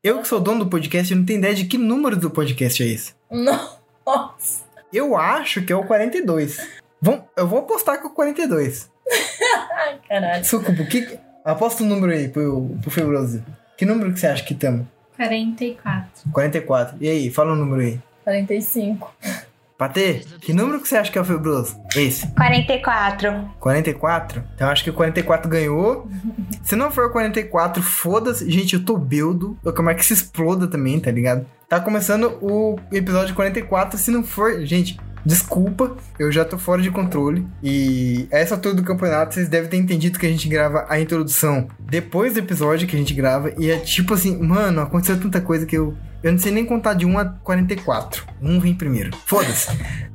Eu que sou dono do podcast, não tenho ideia de que número do podcast é esse. Nossa. Eu acho que é o 42. Vamos, eu vou apostar que é o 42. Ai, caralho. Sucubo, que... aposta o um número aí pro, pro Febroso. Que número que você acha que estamos? 44. 44. E aí, fala o um número aí. 45. Patê, que número que você acha que é o Febroso? Esse. 44. 44? Então acho que o 44 ganhou. Se não for o 44, foda-se. Gente, eu tô beldo. Eu quero que se exploda também, tá ligado? Tá começando o episódio 44. Se não for, gente, desculpa, eu já tô fora de controle. E essa altura do campeonato, vocês devem ter entendido que a gente grava a introdução depois do episódio que a gente grava. E é tipo assim, mano, aconteceu tanta coisa que eu. Eu não sei nem contar de 1 a 44. Um vem primeiro. Foda-se.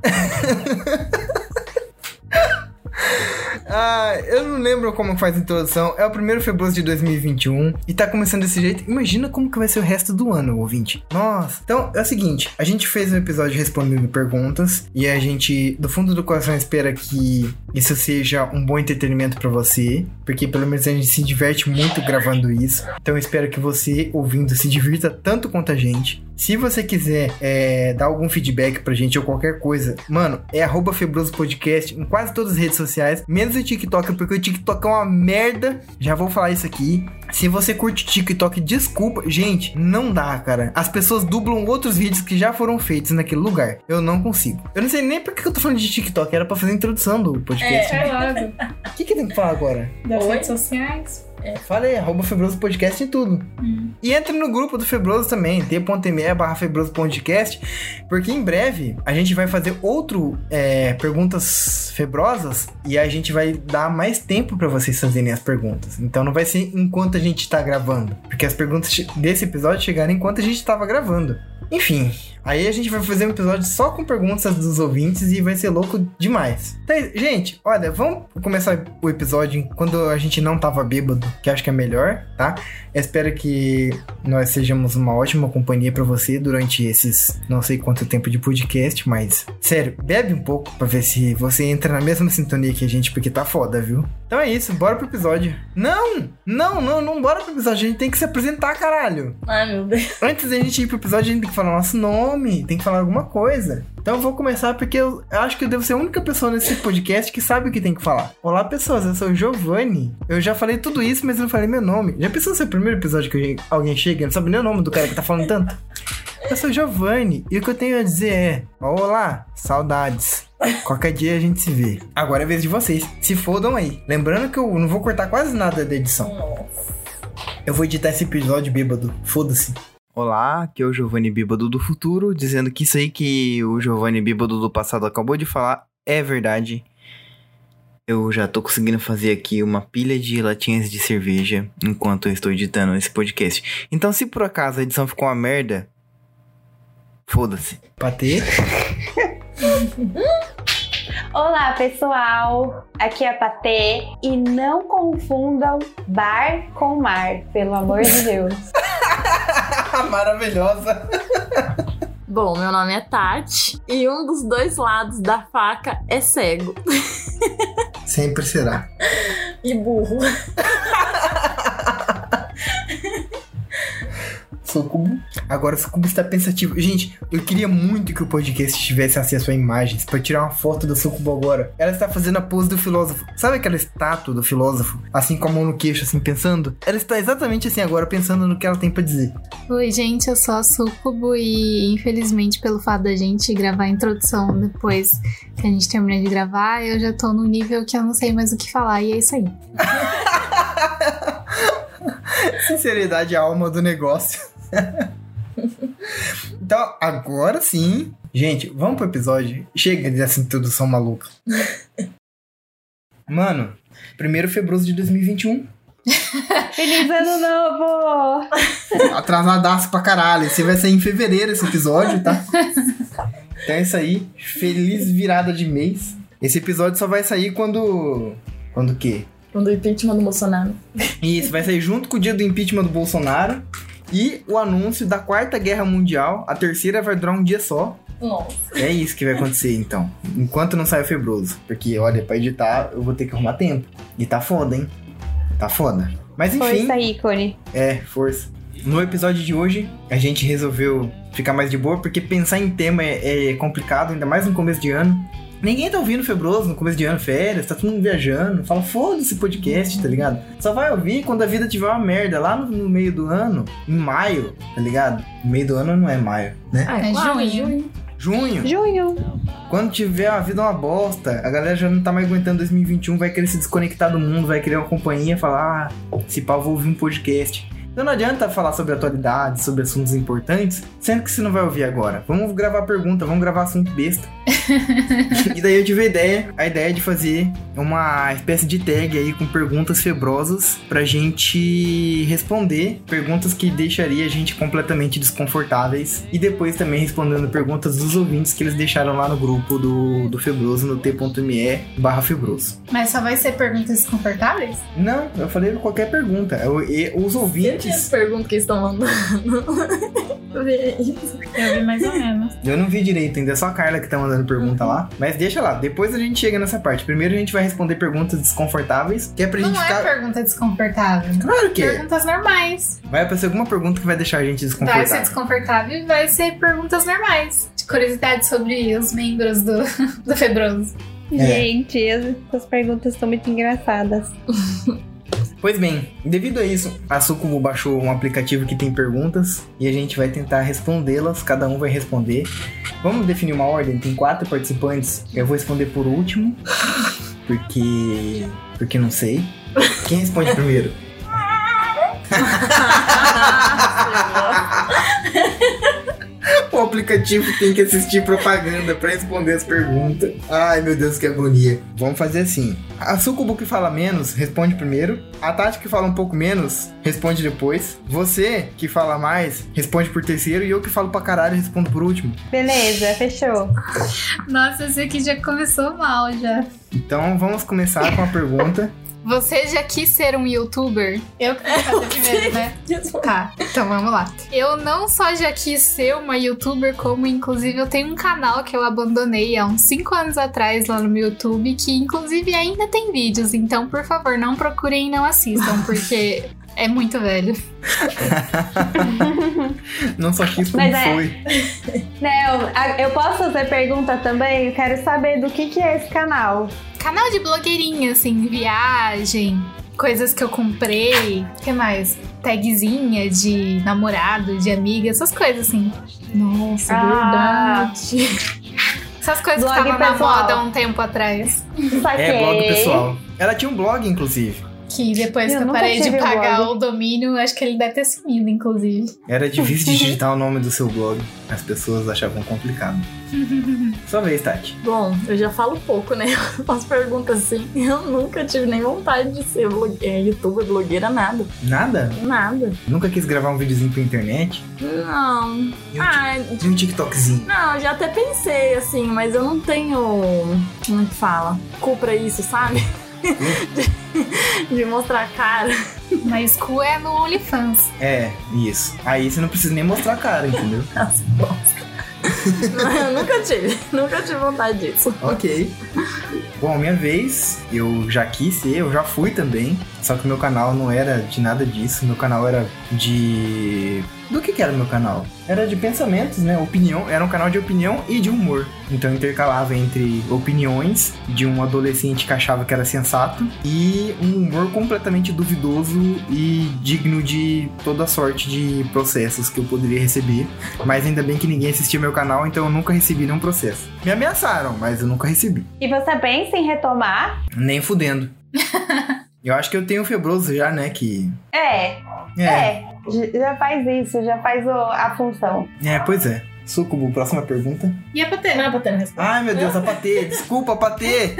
Ah, eu não lembro como faz a introdução. É o primeiro Febroso de 2021 e tá começando desse jeito. Imagina como que vai ser o resto do ano, ouvinte. Nossa. Então, é o seguinte, a gente fez um episódio respondendo perguntas e a gente, do fundo do coração, espera que isso seja um bom entretenimento para você, porque pelo menos a gente se diverte muito gravando isso. Então, eu espero que você, ouvindo, se divirta tanto quanto a gente. Se você quiser é, dar algum feedback pra gente ou qualquer coisa, mano, é arroba Febroso Podcast em quase todas as redes sociais, menos o TikTok, porque o TikTok é uma merda. Já vou falar isso aqui. Se você curte TikTok, desculpa. Gente, não dá, cara. As pessoas dublam outros vídeos que já foram feitos naquele lugar. Eu não consigo. Eu não sei nem por que eu tô falando de TikTok. Era pra fazer a introdução do podcast. É logo. O que, que tem que falar agora? Das Oi? redes sociais. Fala aí, arroba Febroso Podcast em tudo. Hum. E entre no grupo do Febroso também, t.me barra Febroso Podcast, porque em breve a gente vai fazer outro é, perguntas febrosas e a gente vai dar mais tempo pra vocês fazerem as perguntas. Então não vai ser enquanto a gente tá gravando, porque as perguntas desse episódio chegaram enquanto a gente tava gravando. Enfim, aí a gente vai fazer um episódio só com perguntas dos ouvintes e vai ser louco demais. Então, gente, olha, vamos começar o episódio quando a gente não tava bêbado, que acho que é melhor, tá? Eu espero que nós sejamos uma ótima companhia pra você durante esses não sei quanto tempo de podcast, mas sério, bebe um pouco pra ver se você entra na mesma sintonia que a gente, porque tá foda, viu? Então é isso, bora pro episódio. Não! Não, não, não bora pro episódio, a gente tem que se apresentar, caralho. Ai, meu Deus. Antes da gente ir pro episódio, a gente tem que falar nosso nome, tem que falar alguma coisa. Então eu vou começar porque eu acho que eu devo ser a única pessoa nesse podcast que sabe o que tem que falar. Olá, pessoas, eu sou o Giovanni. Eu já falei tudo isso, mas eu não falei meu nome. Já pensou se é o primeiro episódio que alguém chega e não sabe nem o nome do cara que tá falando tanto? Eu sou o Giovanni e o que eu tenho a dizer é: Olá, saudades. Qualquer dia a gente se vê. Agora é vez de vocês. Se fodam aí. Lembrando que eu não vou cortar quase nada da edição. Eu vou editar esse episódio bêbado. Foda-se. Olá, aqui é o Giovanni Bêbado do futuro, dizendo que isso aí que o Giovanni Bêbado do passado acabou de falar é verdade. Eu já tô conseguindo fazer aqui uma pilha de latinhas de cerveja enquanto eu estou editando esse podcast. Então, se por acaso a edição ficou uma merda, foda-se. Patê? Olá, pessoal. Aqui é a Patê. E não confundam bar com mar, pelo amor de Deus. Maravilhosa. Bom, meu nome é Tati e um dos dois lados da faca é cego. Sempre será. E burro. Sucubo. Agora o Sucubo está pensativo. Gente, eu queria muito que o podcast tivesse acesso a imagens pra tirar uma foto do Sucubo agora. Ela está fazendo a pose do filósofo. Sabe aquela estátua do filósofo? Assim com a mão no queixo, assim, pensando? Ela está exatamente assim agora, pensando no que ela tem pra dizer. Oi, gente, eu sou a Sucubo e infelizmente pelo fato da gente gravar a introdução depois que a gente termina de gravar, eu já tô num nível que eu não sei mais o que falar e é isso aí. Sinceridade é a alma do negócio. então, agora sim. Gente, vamos pro episódio. Chega dessa introdução maluca. Mano, primeiro febroso de 2021. Feliz ano novo! Atrasadaço pra caralho. Esse vai sair em fevereiro esse episódio, tá? Então é isso aí. Feliz virada de mês. Esse episódio só vai sair quando. Quando o quê? Quando o impeachment do Bolsonaro. Isso, vai sair junto com o dia do impeachment do Bolsonaro e o anúncio da Quarta Guerra Mundial. A terceira vai durar um dia só. Nossa. É isso que vai acontecer, então. Enquanto não sai o febroso. Porque, olha, pra editar eu vou ter que arrumar tempo. E tá foda, hein? Tá foda. Mas enfim. Força, ícone. É, força. no episódio de hoje a gente resolveu ficar mais de boa, porque pensar em tema é, é complicado, ainda mais no começo de ano. Ninguém tá ouvindo Febroso no começo de ano, férias, tá todo mundo viajando. Fala, foda-se podcast, tá ligado? Só vai ouvir quando a vida tiver uma merda, lá no, no meio do ano, em maio, tá ligado? No meio do ano não é maio, né? Ah, É claro, junho. Junho. Junho. Quando tiver a vida uma bosta, a galera já não tá mais aguentando 2021, vai querer se desconectar do mundo, vai querer uma companhia, falar, ah, se pau, vou ouvir um podcast. Então não adianta falar sobre atualidades, sobre assuntos importantes, sendo que você não vai ouvir agora. Vamos gravar pergunta, vamos gravar assunto besta. e daí eu tive a ideia, a ideia de fazer uma espécie de tag aí com perguntas febrosas pra gente responder perguntas que deixaria a gente completamente desconfortáveis e depois também respondendo perguntas dos ouvintes que eles deixaram lá no grupo do, do Febroso no t.me barra Febroso. Mas só vai ser perguntas desconfortáveis? Não, eu falei qualquer pergunta. Eu- e os ouvintes, as perguntas que estão mandando? Vê isso. Eu vi mais ou menos. eu não vi direito ainda, é só a Carla que tá mandando pergunta lá. Mas deixa lá, depois a gente chega nessa parte. Primeiro a gente vai responder perguntas desconfortáveis, que é pra gente Não é ficar. pergunta desconfortável. Claro que é. Perguntas normais. Vai aparecer alguma pergunta que vai deixar a gente Vai ser desconfortável. desconfortável e vai ser perguntas normais. De curiosidade sobre os membros do, do Febroso. É. Gente, essas perguntas estão muito engraçadas. Pois bem, devido a isso, a Sucubo baixou um aplicativo que tem perguntas e a gente vai tentar respondê-las, cada um vai responder. Vamos definir uma ordem, tem quatro participantes, eu vou responder por último, porque. porque não sei. Quem responde primeiro? O aplicativo tem que assistir propaganda pra responder as perguntas. Ai, meu Deus, que agonia. Vamos fazer assim. A Sucubo que fala menos, responde primeiro. A Tati que fala um pouco menos, responde depois. Você que fala mais, responde por terceiro. E eu que falo pra caralho, respondo por último. Beleza, fechou. Nossa, esse aqui já começou mal já. Então vamos começar com a pergunta. Você já quis ser um youtuber? Eu que vou fazer primeiro, né? Tá, então vamos lá. Eu não só já quis ser uma youtuber, como inclusive eu tenho um canal que eu abandonei há uns 5 anos atrás lá no meu YouTube, que inclusive ainda tem vídeos. Então, por favor, não procurem e não assistam, porque é muito velho. Não só quis como Mas é. foi. Não, a- eu posso fazer pergunta também? Eu quero saber do que, que é esse canal. Canal de blogueirinha, assim, viagem, coisas que eu comprei. O que mais? Tagzinha de namorado, de amiga, essas coisas assim. Nossa, Ah. verdade. Essas coisas Blog que estavam na moda há um tempo atrás. Saquei. É, blog pessoal. Ela tinha um blog, inclusive. Que depois Eu que eu parei de pagar blog. o domínio, acho que ele deve ter sumido, inclusive. Era difícil de digitar o nome do seu blog. As pessoas achavam complicado. Sua vez, Tati. Bom, eu já falo pouco, né? Eu faço perguntas assim. Eu nunca tive nem vontade de ser blogueira, youtuber, blogueira, nada. Nada? Nada. Nunca quis gravar um videozinho pra internet? Não. E um, Ah, e um TikTokzinho? não, eu já até pensei, assim, mas eu não tenho. Como é que fala? Cu pra isso, sabe? De, de mostrar a cara. Mas cu é no OnlyFans. É, isso. Aí você não precisa nem mostrar a cara, entendeu? As bosta. eu nunca tive. Nunca tive vontade disso. ok. Bom, minha vez, eu já quis ser, eu já fui também. Só que meu canal não era de nada disso. Meu canal era de. Do que, que era meu canal? Era de pensamentos, né? Opinião. Era um canal de opinião e de humor. Então eu intercalava entre opiniões de um adolescente que achava que era sensato e um humor completamente duvidoso e digno de toda sorte de processos que eu poderia receber. Mas ainda bem que ninguém assistia meu canal, então eu nunca recebi nenhum processo. Me ameaçaram, mas eu nunca recebi. E você pensa em retomar? Nem fudendo. eu acho que eu tenho o febroso já, né? Que. É, é. J- Já faz isso, já faz o- a função. É, pois é. Sucubo, próxima pergunta. E a patê? Não é pra ter resposta. Ai, meu Deus, a patê. Desculpa, patê.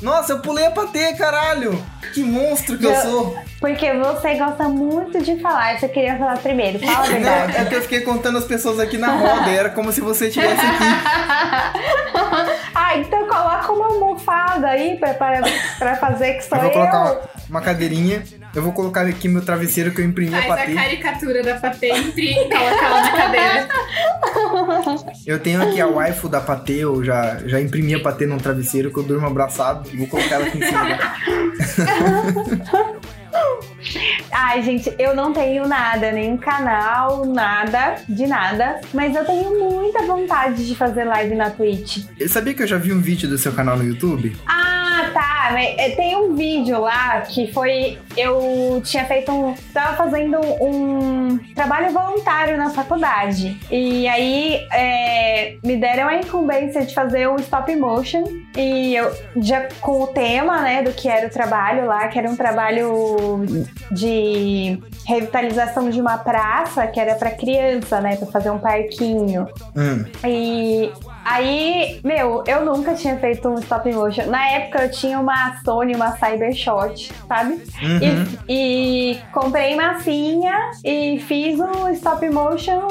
Nossa, eu pulei a patê, caralho. Que monstro que eu Já- sou. Porque você gosta muito de falar. Você queria falar primeiro. Fala a Não, verdade. é que eu fiquei contando as pessoas aqui na roda. Era como se você estivesse aqui. ah, então coloca uma almofada aí pra, pra, pra fazer que sou Eu eu. vou colocar uma, uma cadeirinha. Eu vou colocar aqui meu travesseiro que eu imprimi a Faz a caricatura da patê e imprime e coloca ela na cadeira. Eu tenho aqui a waifu da patê. Eu já, já imprimi a patê num travesseiro que eu durmo abraçado. Vou colocar ela aqui em cima. Ai, gente, eu não tenho nada, nenhum canal, nada, de nada. Mas eu tenho muita vontade de fazer live na Twitch. Eu sabia que eu já vi um vídeo do seu canal no YouTube? Ah, tá. mas, é, Tem um vídeo lá que foi. Eu tinha feito um. Tava fazendo um trabalho voluntário na faculdade. E aí é, me deram a incumbência de fazer um stop motion. E eu já com o tema, né, do que era o trabalho lá, que era um trabalho de revitalização de uma praça que era pra criança, né, pra fazer um parquinho. Hum. E aí, meu, eu nunca tinha feito um stop motion. Na época eu tinha uma Sony, uma Cybershot, sabe? Uhum. E, e comprei massinha e fiz um stop motion,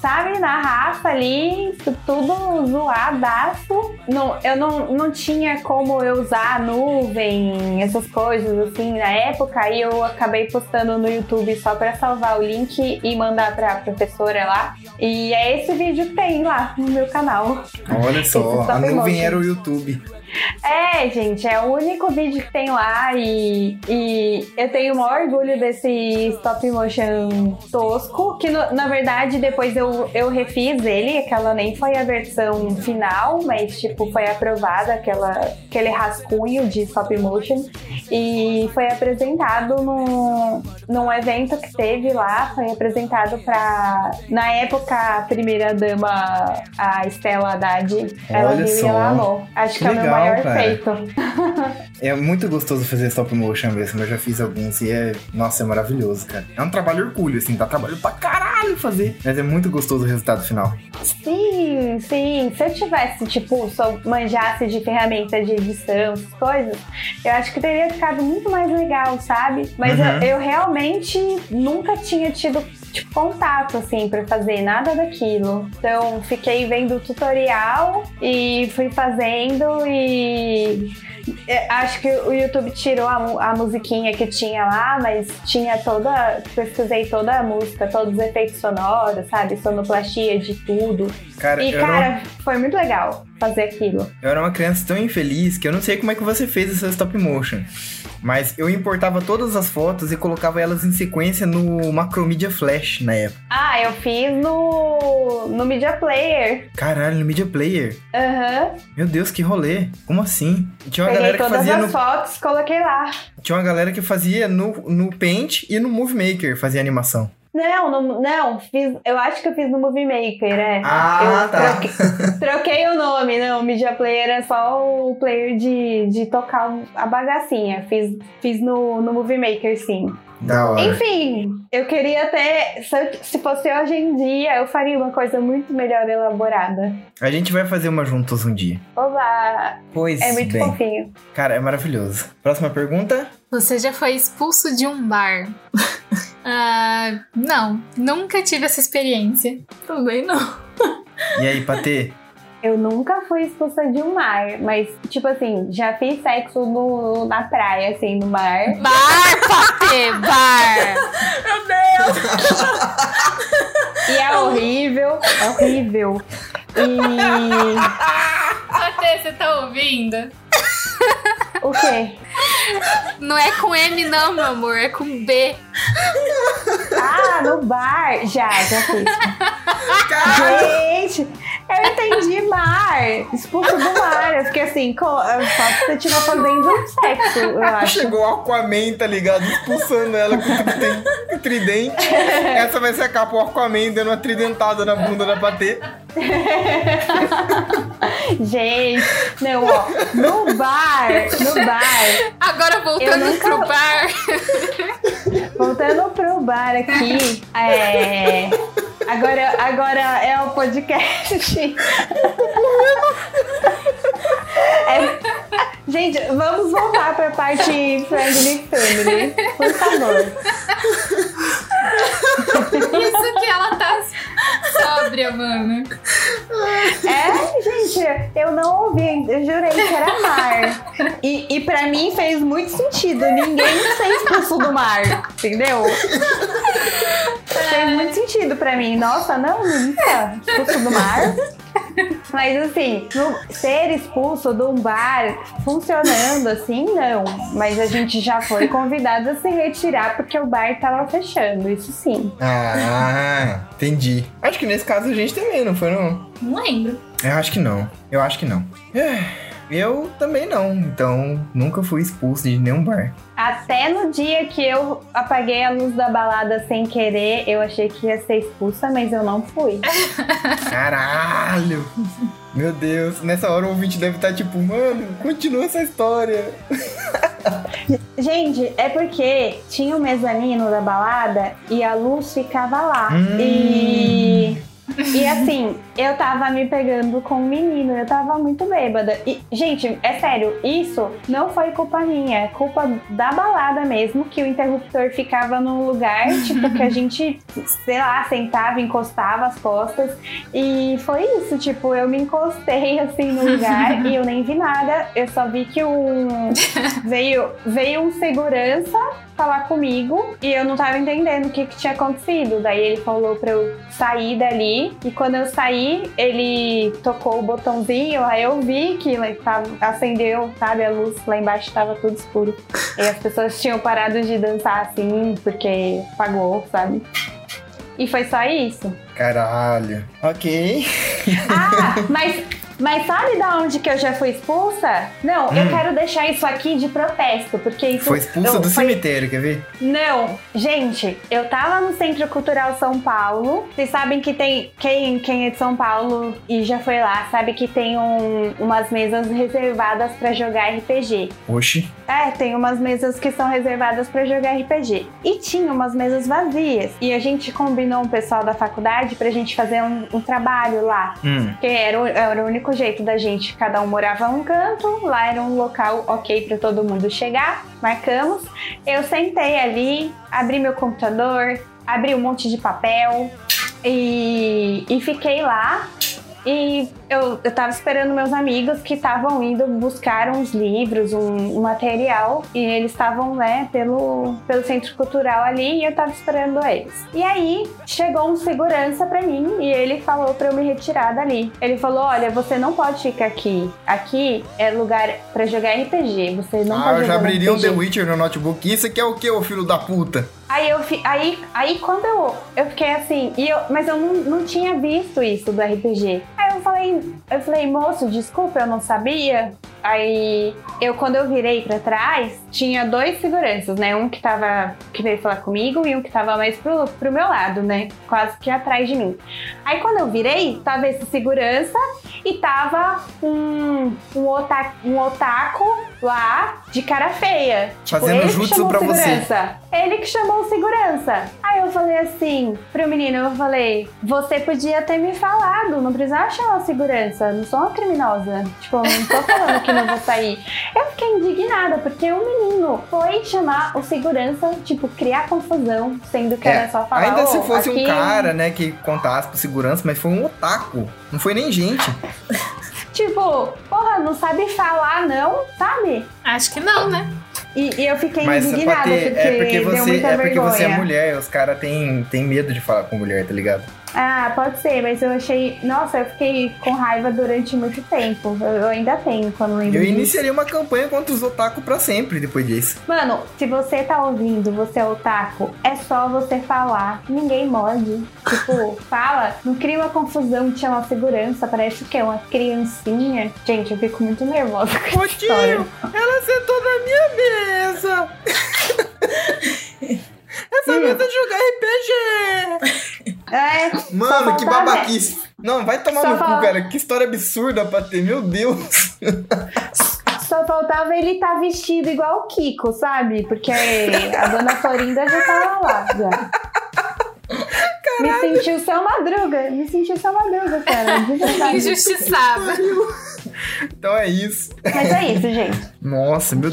sabe? Na raça ali, tu- tudo zoadaço. Não, eu não, não tinha como eu usar a nuvem, essas coisas assim na época. Aí eu acabei postando no YouTube só pra salvar o link e mandar pra professora lá. E é esse vídeo que tem lá no meu canal. Olha só, a stop nuvem era o YouTube. É, gente, é o único vídeo que tem lá e, e eu tenho o maior orgulho desse stop motion tosco, que no- na verdade depois eu, eu refiz ele, aquela nem foi a versão final, mas tipo, foi aprovada aquela, aquele rascunho de stop motion e foi apresentado num, num evento que teve lá, foi apresentado pra, na época, a primeira dama, a Estela Haddad, ela Olha viu e ela amou. Acho que, Que é o meu legal, cara. É muito gostoso fazer stop motion mesmo. Eu já fiz alguns e é. Nossa, é maravilhoso, cara. É um trabalho orgulho, assim, dá trabalho pra caralho fazer. Mas é muito gostoso o resultado final. Sim, sim. Se eu tivesse, tipo, só manjasse de ferramenta de edição, essas coisas, eu acho que teria ficado muito mais legal, sabe? Mas Uhum. eu, eu realmente nunca tinha tido. Tipo, contato, assim, pra fazer nada daquilo. Então, fiquei vendo o tutorial e fui fazendo e é, Acho que o YouTube tirou a, a musiquinha que tinha lá, mas tinha toda. Pesquisei toda a música, todos os efeitos sonoros, sabe? Sonoplastia de tudo. Cara, E, cara, foi muito legal fazer aquilo. eu era uma criança tão infeliz que eu não sei como é que você fez esse stop motion. Mas eu importava todas as fotos e colocava elas em sequência no Macromedia Flash na época. Ah, eu fiz no. no Media Player. Caralho, no Media Player. Aham. Meu Deus, que rolê. Como assim? Tinha uma Peguei galera que todas fazia as no. fotos, coloquei lá. Tinha uma galera que fazia no, no Paint e no Movie Maker, fazia animação. Não, não, não, fiz, eu acho que eu fiz no Movie Maker, é. Ah, eu tá. Troquei, troquei o nome, não. Media Player é só o player de, de tocar a bagacinha. Fiz, fiz no, no Movie Maker, sim. Da hora. Enfim, eu queria ter. Se, fosse hoje em dia, eu faria uma coisa muito melhor elaborada. A gente vai fazer uma juntos um dia. Oba! Pois É muito bem. fofinho. Cara, é maravilhoso. Próxima pergunta. Você já foi expulso de um bar? Ah, não, nunca tive essa experiência. Também não. E aí, Patê? Eu nunca fui expulsa de um mar, mas, tipo assim, já fiz sexo no, na praia, assim, no mar. Bar, Patê, bar! Meu Deus! E é horrível, é horrível. E. Patê, você tá ouvindo? O quê? Não é com M não, meu amor, é com B. Ah, no bar! Já, já fiz. Gente, eu entendi mar. Expulso do mar. Eu fiquei assim, só se você estiver fazendo um sexo, eu acho. Chegou o Aquaman, tá ligado? Expulsando ela com tridente. Essa vai ser a capa, o Aquaman dando uma tridentada na bunda da Patê. Gente, não, ó. No bar, no bar. Agora voltando nunca- pro bar. Voltando pro bar aqui, é. Agora, agora é o podcast. É- Gente, vamos voltar pra parte Friendly Family, por favor. Isso que ela tá sóbria, mano. Gente, eu não ouvi, eu jurei que era mar. E, e pra mim fez muito sentido. Ninguém ser expulso do mar, entendeu? Fez muito sentido pra mim. Nossa, não, nunca. Expulso do mar. Mas assim, no- ser expulso de um bar funcionando assim, não. Mas a gente já foi convidado a se retirar porque o bar tava fechando, isso sim. Ah, entendi. Acho que nesse caso a gente também, não foi não? Não lembro. Eu acho que não. Eu acho que não. É, Eu também não. Então, nunca fui expulso de nenhum bar. Até no dia que eu apaguei a luz da balada sem querer, eu achei que ia ser expulsa, mas eu não fui. Caralho! Meu Deus, nessa hora o ouvinte deve estar tipo, mano, continua essa história. Gente, é porque tinha o mezanino da balada e a luz ficava lá. Hum. E. E assim, eu tava me pegando com um menino, eu tava muito bêbada. E, gente, é sério, isso não foi culpa minha, é culpa da balada mesmo, que o interruptor ficava num lugar, tipo, que a gente, sei lá, sentava, encostava as costas. E foi isso, tipo, eu me encostei assim no lugar e eu nem vi nada. Eu só vi que um veio, veio um segurança falar comigo e eu não tava entendendo o que, que tinha acontecido. Daí ele falou pra eu sair dali e quando eu saí, ele tocou o botãozinho, aí eu vi que tava, acendeu, sabe, a luz lá embaixo tava tudo escuro. E as pessoas tinham parado de dançar assim porque apagou, sabe? E foi só isso. Caralho. Ok. Ah, mas, mas sabe da onde que eu já fui expulsa? Não, eu Hum. quero deixar isso aqui de protesto, porque isso Foi expulsa eu- do foi- cemitério, quer ver? Não, gente, eu tava no Centro Cultural São Paulo. Vocês sabem que tem. Quem, quem é de São Paulo e já foi lá, sabe que tem um- umas mesas reservadas pra jogar RPG. Oxi. É, tem umas mesas que são reservadas pra jogar RPG. E tinha umas mesas vazias. E a gente combinou um pessoal da faculdade pra gente fazer um, um trabalho lá. Hum. Porque era, era o único jeito da gente. Cada um morava num canto, lá era um local ok pra todo mundo chegar. Marcamos. Eu sentei ali, abri meu computador, abri um monte de papel e, e fiquei lá. E eu, eu tava esperando meus amigos que estavam indo buscar uns livros, um, um material, e eles estavam, né, pelo, pelo centro cultural ali, e eu tava esperando eles. E aí chegou um segurança pra mim e ele falou pra eu me retirar dali. Ele falou: Olha, você não pode ficar aqui. Aqui é lugar pra jogar RPG. Você não ah, pode eu já abriria um. The Witcher no notebook. Isso aqui é o que, ô filho da puta? Aí eu fi, aí, aí quando eu, eu fiquei assim, e eu, mas eu não, não tinha visto isso do RPG. Falei, eu falei, moço, desculpa, eu não sabia. Aí eu quando eu virei pra trás, tinha dois seguranças, né? Um que tava que veio falar comigo e um que tava mais pro, pro meu lado, né? Quase que atrás de mim. Aí quando eu virei, tava esse segurança e tava um, um, otaku, um otaku lá de cara feia. Tipo, Fazendo ele que jutsu chamou pra você. segurança. Ele que chamou o segurança. Aí eu falei assim pro menino, eu falei, você podia ter me falado, não precisava chamar o segurança, não sou uma criminosa. Tipo, não tô falando que não vou sair. Eu fiquei indignada, porque o menino foi chamar o segurança, tipo, criar confusão, sendo que É, era só falar. Ainda se "Ô, fosse aqui- um cara, né, que contasse pro segurança, mas foi um otaku. Não foi nem gente. Tipo, porra, não sabe falar, não, sabe? Acho que não, né? E, e eu fiquei Mas pra indignada, ter, porque, é porque deu você muita é porque vergonha. você é mulher, os caras têm têm medo de falar com mulher, tá ligado? Ah, pode ser, mas eu achei. Nossa, eu fiquei com raiva durante muito tempo. Eu, eu ainda tenho quando lembro Eu disso. iniciaria uma campanha contra os otaku pra sempre depois disso. Mano, se você tá ouvindo, você é otaku, é só você falar. Ninguém morde. Tipo, fala, não cria uma confusão, te chama segurança, parece que é uma criancinha. Gente, eu fico muito nervosa com Ô tio, ela sentou na minha mesa. Essa Hum. mesa de jogar RPG. É, Mano, que faltava- babaquice. Não, vai tomar Só no cu, fala- cara. Que história absurda pra ter, meu Deus. só faltava ele estar tá vestido igual o Kiko, sabe? Porque a dona Florinda já tava lá. Já. Me sentiu seu madruga. Me sentiu seu madruga, cara. De verdade. Injustiçada. Então é isso. Mas é isso, gente. Nossa, meu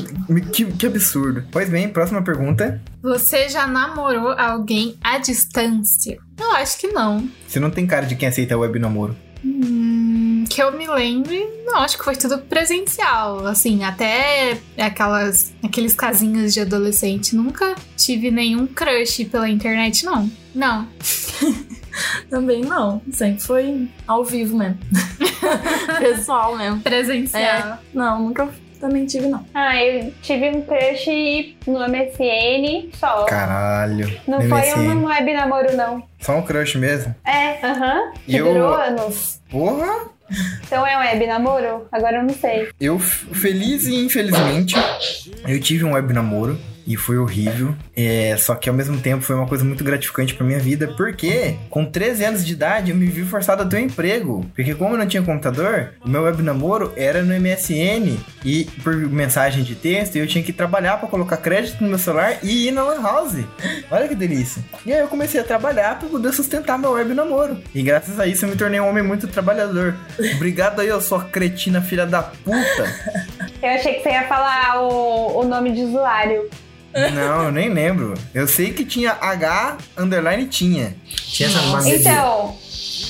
que, que absurdo. Pois bem, próxima pergunta. Você já namorou alguém à distância? Eu acho que não. Você não tem cara de quem aceita web namoro. Hum, que eu me lembre, não, acho que foi tudo presencial. Assim, até aquelas, aqueles casinhos de adolescente. Nunca tive nenhum crush pela internet, não. Não. Também não. Sempre foi ao vivo mesmo. Pessoal mesmo. Presencial. Não, nunca também tive, não. Ah, eu tive um crush no MSN só. Caralho. Não no foi MSN. um web namoro, não. Só um crush mesmo. É, aham. Que Eu- durou anos. Porra! Então é um web namoro? Agora eu não sei. Eu, feliz e infelizmente, eu tive um web namoro e foi horrível. É, só que ao mesmo tempo foi uma coisa muito gratificante pra minha vida, porque com 13 anos de idade eu me vi forçado a ter um emprego. Porque como eu não tinha computador, o meu web namoro era no MSN e por mensagem de texto, eu tinha que trabalhar pra colocar crédito no meu celular e ir na Lan House. Olha que delícia. E aí eu comecei a trabalhar pra poder sustentar meu web namoro. E graças a isso eu me tornei um homem muito trabalhador. Obrigado aí, eu sou cretina filha da puta. Eu achei que você ia falar o, o nome de usuário. Não, eu nem lembro. Eu sei que tinha H underline tinha. Tinha essa maneira. Então,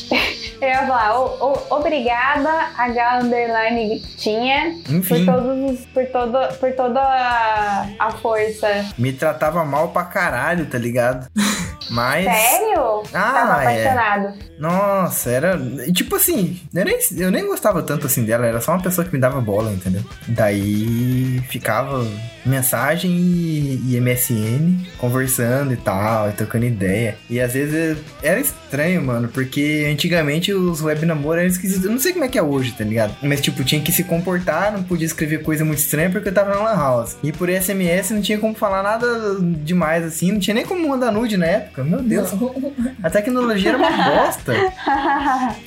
eu ia falar, o- o- obrigada, H underline tinha, por Enfim, todos os- por todo, por toda a, a força. me tratava mal pra caralho, tá ligado? Mas. Sério? Tava Ah, é. apaixonado. Nossa, era. Tipo assim, eu nem, eu nem gostava tanto assim dela, era só uma pessoa que me dava bola, entendeu? Daí ficava mensagem e, e MSN, conversando e tal, e trocando ideia. E às vezes era estranho, mano, porque antigamente os web namoro eram esquisitos. Eu não sei como é que é hoje, tá ligado? Mas tipo, tinha que se comportar, não podia escrever coisa muito estranha porque eu tava na Lan House. E por SMS não tinha como falar nada demais assim, não tinha nem como mandar nude na época. Meu Deus, a tecnologia era uma bosta.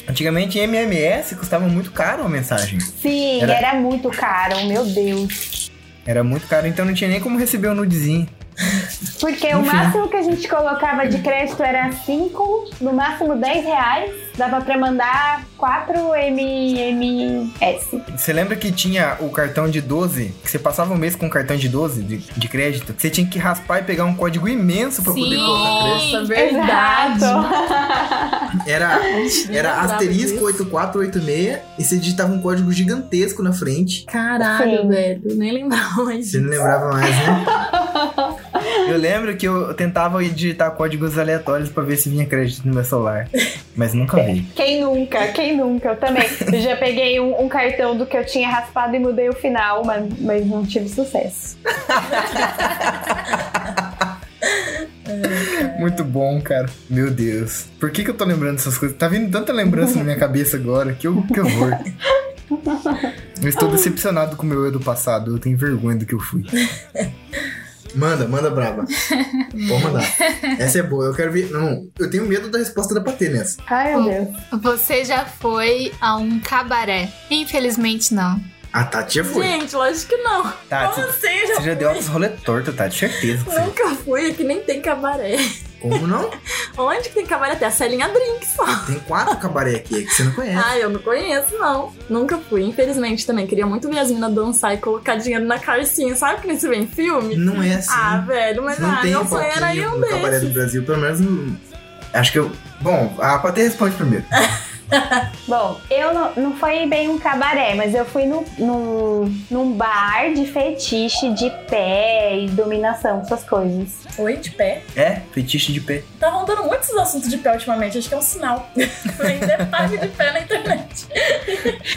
Antigamente MMS custava muito caro a mensagem. Sim, Era- era... muito caro, meu Deus. Era muito caro, então não tinha nem como receber o nudezinho. Porque o Enfim. máximo que a gente colocava de crédito era 5, no máximo 10 reais. Dava pra mandar 4 MMS. Você lembra que tinha o cartão de 12? Que você passava um mês com um cartão de 12 de, de crédito? Você tinha que raspar e pegar um código imenso pra poder Sim. colocar crédito. Nossa, verdade. Exato. Era, era asterisco disso. 8486 e você digitava um código gigantesco na frente. Caralho, Sim. velho. Nem lembrava mais Você não lembrava mais, né? Eu lembro que eu tentava digitar códigos aleatórios pra ver se vinha crédito no meu celular. Mas nunca veio. Quem nunca? Quem nunca? Eu também. Eu já peguei um, um cartão do que eu tinha raspado e mudei o final, mas, mas não tive sucesso. Muito bom, cara. Meu Deus. Por que, que eu tô lembrando dessas coisas? Tá vindo tanta lembrança na minha cabeça agora. Que, eu- que horror. Eu estou decepcionado com o meu eu do passado. Eu tenho vergonha do que eu fui. Manda, manda braba. Pode mandar. Essa é boa. Eu quero ver. Não, eu tenho medo da resposta da Patê nessa. Ai, meu Deus. Você já foi a um cabaré? Infelizmente, não. A Tati já foi. Gente, lógico que não. Tati, Como assim? Já você já deu altos rolê torto, Tati. Certeza que você. Nunca fui, aqui nem tem cabaré. Como não? Onde que tem cabaré? Tem a Celinha Drink só. Tem quatro cabaré aqui que você não conhece. Ah, eu não conheço, não. Nunca fui, infelizmente também. Queria muito ver as meninas dançar e colocar dinheiro na calcinha. Sabe que nem se vê em filme? Não é assim. Ah, velho, mas não ah, tem meu um sonho era um no cabaré do. Brasil. Pelo menos no... Acho que eu... Bom, a Patê responde primeiro. Bom, eu não, não foi bem um cabaré, mas eu fui no, no, num bar de fetiche de pé e dominação, essas coisas. Oi, de pé. É, fetiche de pé. Tá rondando muitos assuntos de pé ultimamente, acho que é um sinal. Vender pague de pé na internet.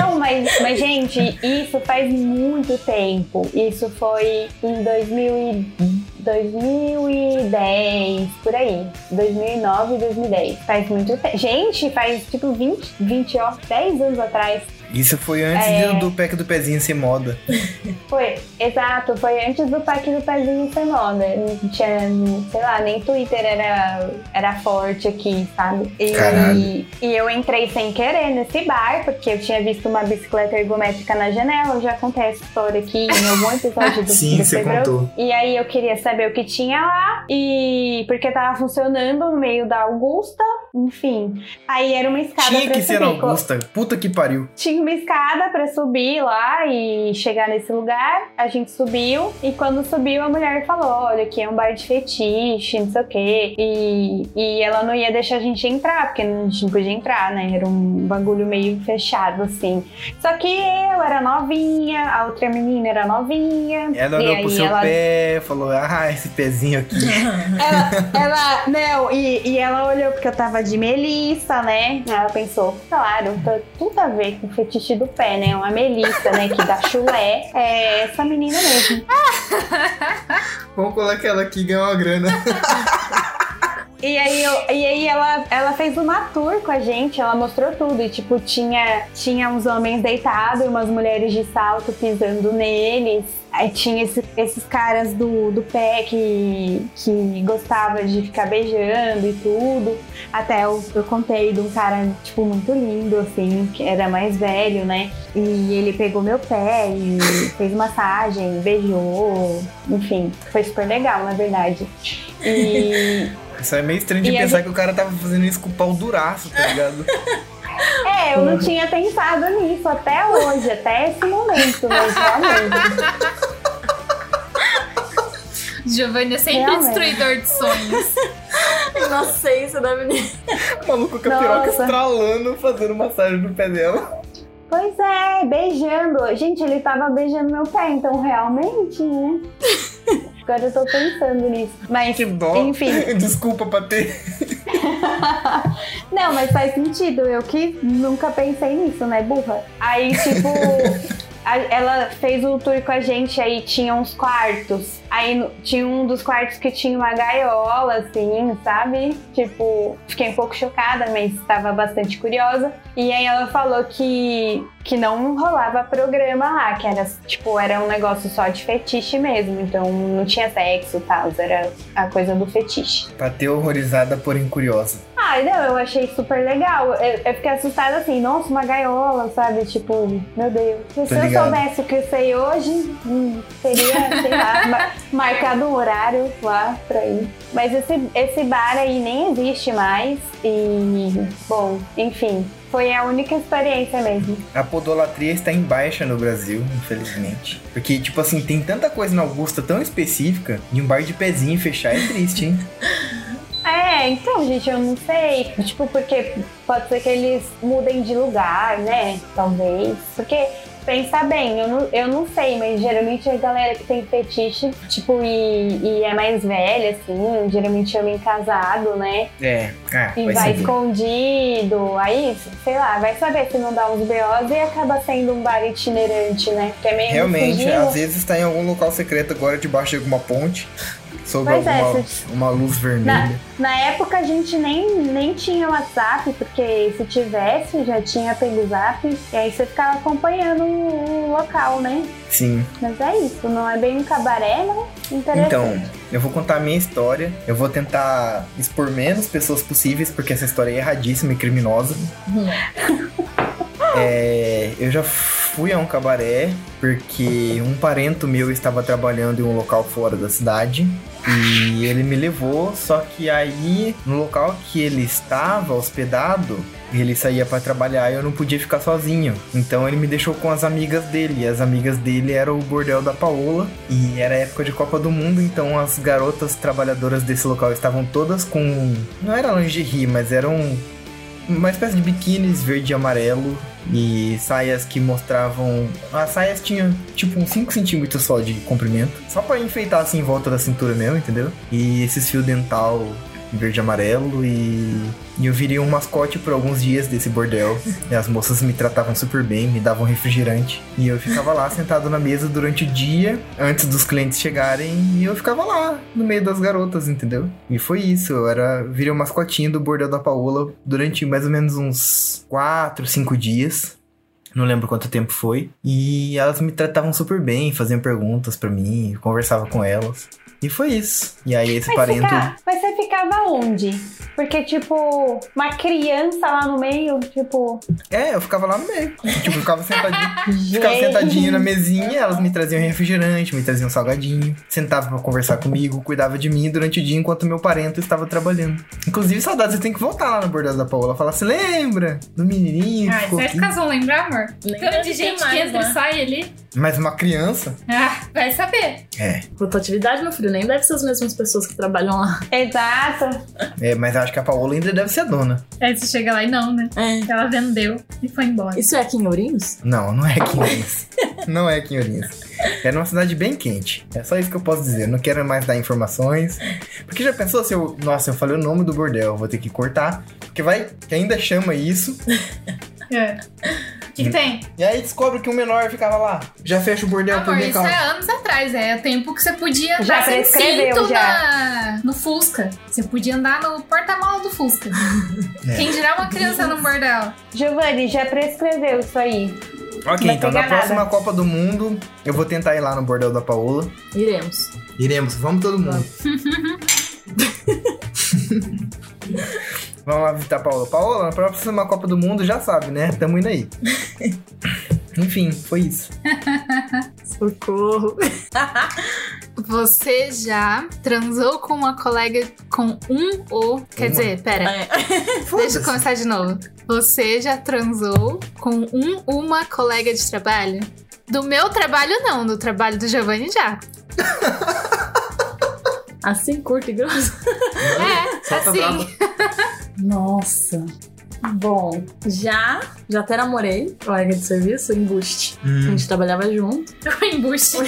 Não, mas, mas gente, isso faz muito tempo. Isso foi em 2000 e- 2010, por aí. 2009 e 2010. Faz muito tempo. Gente, faz tipo 20, 20, ó, 10 anos atrás. Isso foi antes É. do, do pack do pezinho ser moda. Foi, exato, foi antes do pack do pezinho ser moda. Não tinha, sei lá, nem Twitter era, era forte aqui, sabe? E, Caralho. e eu entrei sem querer nesse bar, porque eu tinha visto uma bicicleta ergométrica na janela. Eu já contei essa história aqui em algum episódio do Sim, do você contou. E aí eu queria saber o que tinha lá. E porque tava funcionando no meio da Augusta. Enfim. Aí era uma escada Tinha que ser subir. Augusta. Puta que pariu. Tinha uma escada pra subir lá e chegar nesse lugar. A gente subiu e quando subiu a mulher falou: Olha, aqui é um bar de fetiche, não sei o quê. E, e ela não ia deixar a gente entrar, porque a gente não podia entrar, né? Era um bagulho meio fechado assim. Só que eu era novinha, a outra menina era novinha. Ela olhou pro seu ela pé, falou: Ah, esse pezinho aqui. ela, ela, não, e, e ela olhou porque eu tava de melissa, né? Aí Ela pensou, claro, tá tudo a ver com o fetiche do pé, né? Uma melissa, né? Que dá chulé. É essa menina mesmo. Vamos colocar ela aqui e ganhar uma grana. E aí, eu- e aí ela, ela fez uma tour com a gente, ela mostrou tudo. E tipo, tinha, tinha uns homens deitados e umas mulheres de salto pisando neles. Aí tinha esse- esses caras do, do pé que, que gostava de ficar beijando e tudo. Até eu, eu contei de um cara, tipo, muito lindo, assim, que era mais velho, né? E ele pegou meu pé e fez massagem, beijou, enfim, foi super legal, na verdade. E, Isso é meio estranho de E pensar que o cara tava fazendo isso com o pau duraço, tá ligado? É, eu não tinha pensado nisso até hoje, até esse momento, mas realmente. Giovanni é sempre Realmente. destruidor de sonhos. Inocência da menina. O maluco com a piroca estralando, fazendo massagem no pé dela. Pois é, beijando. Gente, ele tava beijando meu pé, então realmente, né? Agora eu tô pensando nisso. Mas, Que dó. enfim. Desculpa pra ter. Não, mas faz sentido. Eu que nunca pensei nisso, né, burra? Aí, tipo, a- ela fez o tour com a gente, aí tinha uns quartos. Aí tinha um dos quartos que tinha uma gaiola, assim, sabe? Tipo, fiquei um pouco chocada, mas estava bastante curiosa. E aí ela falou que, que não rolava programa lá, que era, tipo, era um negócio só de fetiche mesmo. Então não tinha sexo e tal, era a coisa do fetiche. Pra ter horrorizada, porém curiosa. Ah, não, eu achei super legal. Eu, eu fiquei assustada assim, nossa, uma gaiola, sabe? Tipo, meu Deus. Se Tô eu ligado. soubesse o que eu sei hoje, hum, teria, sei lá, ma- marcado um horário lá pra ir. Mas esse, esse bar aí nem existe mais. E, bom, enfim, foi a única experiência mesmo. A podolatria está em baixa no Brasil, infelizmente. Porque, tipo assim, tem tanta coisa na Augusta tão específica, e um bar de pezinho fechar é triste, hein? É, então, gente, eu não sei. Tipo, porque pode ser que eles mudem de lugar, né? Talvez. Porque, pensa bem, eu não, eu não sei, mas geralmente a galera que tem fetiche, tipo, e, e é mais velha, assim, geralmente homem casado, né? É, ah, E vai escondido. Aí, sei lá, vai saber se não dá uns BOs e acaba sendo um bar itinerante, né? Que é meio Realmente, sigilo. às vezes está em algum local secreto agora, debaixo de alguma ponte, sob Pois é, alguma se- uma luz vermelha. Na época a gente nem, nem tinha WhatsApp, porque se tivesse, já tinha pego o zap, e aí você ficava acompanhando o local, né? Sim. Mas é isso, não é bem um cabaré, né? Interessante. Então, eu vou contar a minha história. Eu vou tentar expor menos pessoas possíveis, porque essa história é erradíssima e criminosa. É, eu já fui a um cabaré porque um parento meu estava trabalhando em um local fora da cidade. E ele me levou, só que aí no local que ele estava hospedado, ele saía pra trabalhar e eu não podia ficar sozinho. Então ele me deixou com as amigas dele. E as amigas dele eram o bordel da Paola. E era época de Copa do Mundo, então as garotas trabalhadoras desse local estavam todas com. Não era lingerie, mas eram uma espécie de biquínis verde e amarelo e saias que mostravam. As saias tinham tipo uns 5 centímetros só de comprimento, só pra enfeitar assim em volta da cintura mesmo, entendeu? E esses fio dental verde e amarelo e, e eu virei um mascote por alguns dias desse bordel. E as moças me tratavam super bem, me davam refrigerante. E eu ficava lá sentado na mesa durante o dia, antes dos clientes chegarem, e eu ficava lá, no meio das garotas, entendeu? E foi isso, eu era virei um mascotinho do bordel da Paola durante mais ou menos uns 4, 5 dias. Não lembro quanto tempo foi. E elas me tratavam super bem, faziam perguntas pra mim, conversava com elas. E foi isso. E aí esse Mas, parento. ficar, mas você ficava onde? Porque, tipo, uma criança lá no meio, tipo. É, eu ficava lá no meio. Tipo, eu ficava sentadinho. Ficava sentadinho na mesinha, elas me traziam refrigerante, me traziam salgadinho, sentava pra conversar comigo, cuidava de mim durante o dia enquanto meu parento estava trabalhando. Inclusive, saudades, você tem que voltar lá no bordel da Paola. Falar, você lembra do menininho? que Ai, ficou certos aqui?" casos vão lembrar, amor? Lembra Tanto de gente que entra e né? sai ali. Mas uma criança? Ah, vai saber. É. Rotatividade, meu filho, nem deve ser as mesmas pessoas que trabalham lá. Exato. É, mas acho que a Paola ainda deve ser a dona. Aí você chega lá e não, né? É. Ela vendeu e foi embora. Isso é aqui em Ourinhos? Não, não é aqui em Ourinhos. não é aqui em Ourinhos. É numa cidade bem quente. É só isso que eu posso dizer. Não quero mais dar informações. Porque já pensou se eu. Nossa, eu falei o nome do bordel. Eu vou ter que cortar. Porque vai. Que ainda chama isso. É. O que, que tem? E aí descobre que um menor ficava lá. Já fecha o bordel por Amor, minha isso causa. é anos atrás, é o tempo que você podia Já andar sem prescreveu, cinto já. na- no Fusca. Você podia andar no porta-malas do Fusca. É. Quem dirá uma criança no bordel? Giovanni, já prescreveu isso aí. Ok, Vai então na pegar próxima nada. Copa do Mundo, eu vou tentar ir lá no bordel da Paola. Iremos. Iremos, vamos todo mundo. Vamos lá visitar a Paola. Paola, na próxima Copa do Mundo já sabe, né? Tamo indo aí. Enfim, foi isso. Socorro. Você já transou com uma colega com um ou. Quer Uma. dizer, pera. É. Deixa eu começar de novo. Você já transou com um uma colega de trabalho? Do meu trabalho, não. Do trabalho do Giovanni já. Assim, curto e grosso. É, assim. brava. Nossa. Bom, já, já até namorei, colega de serviço, embuste. A Hum. gente trabalhava junto. O embuste.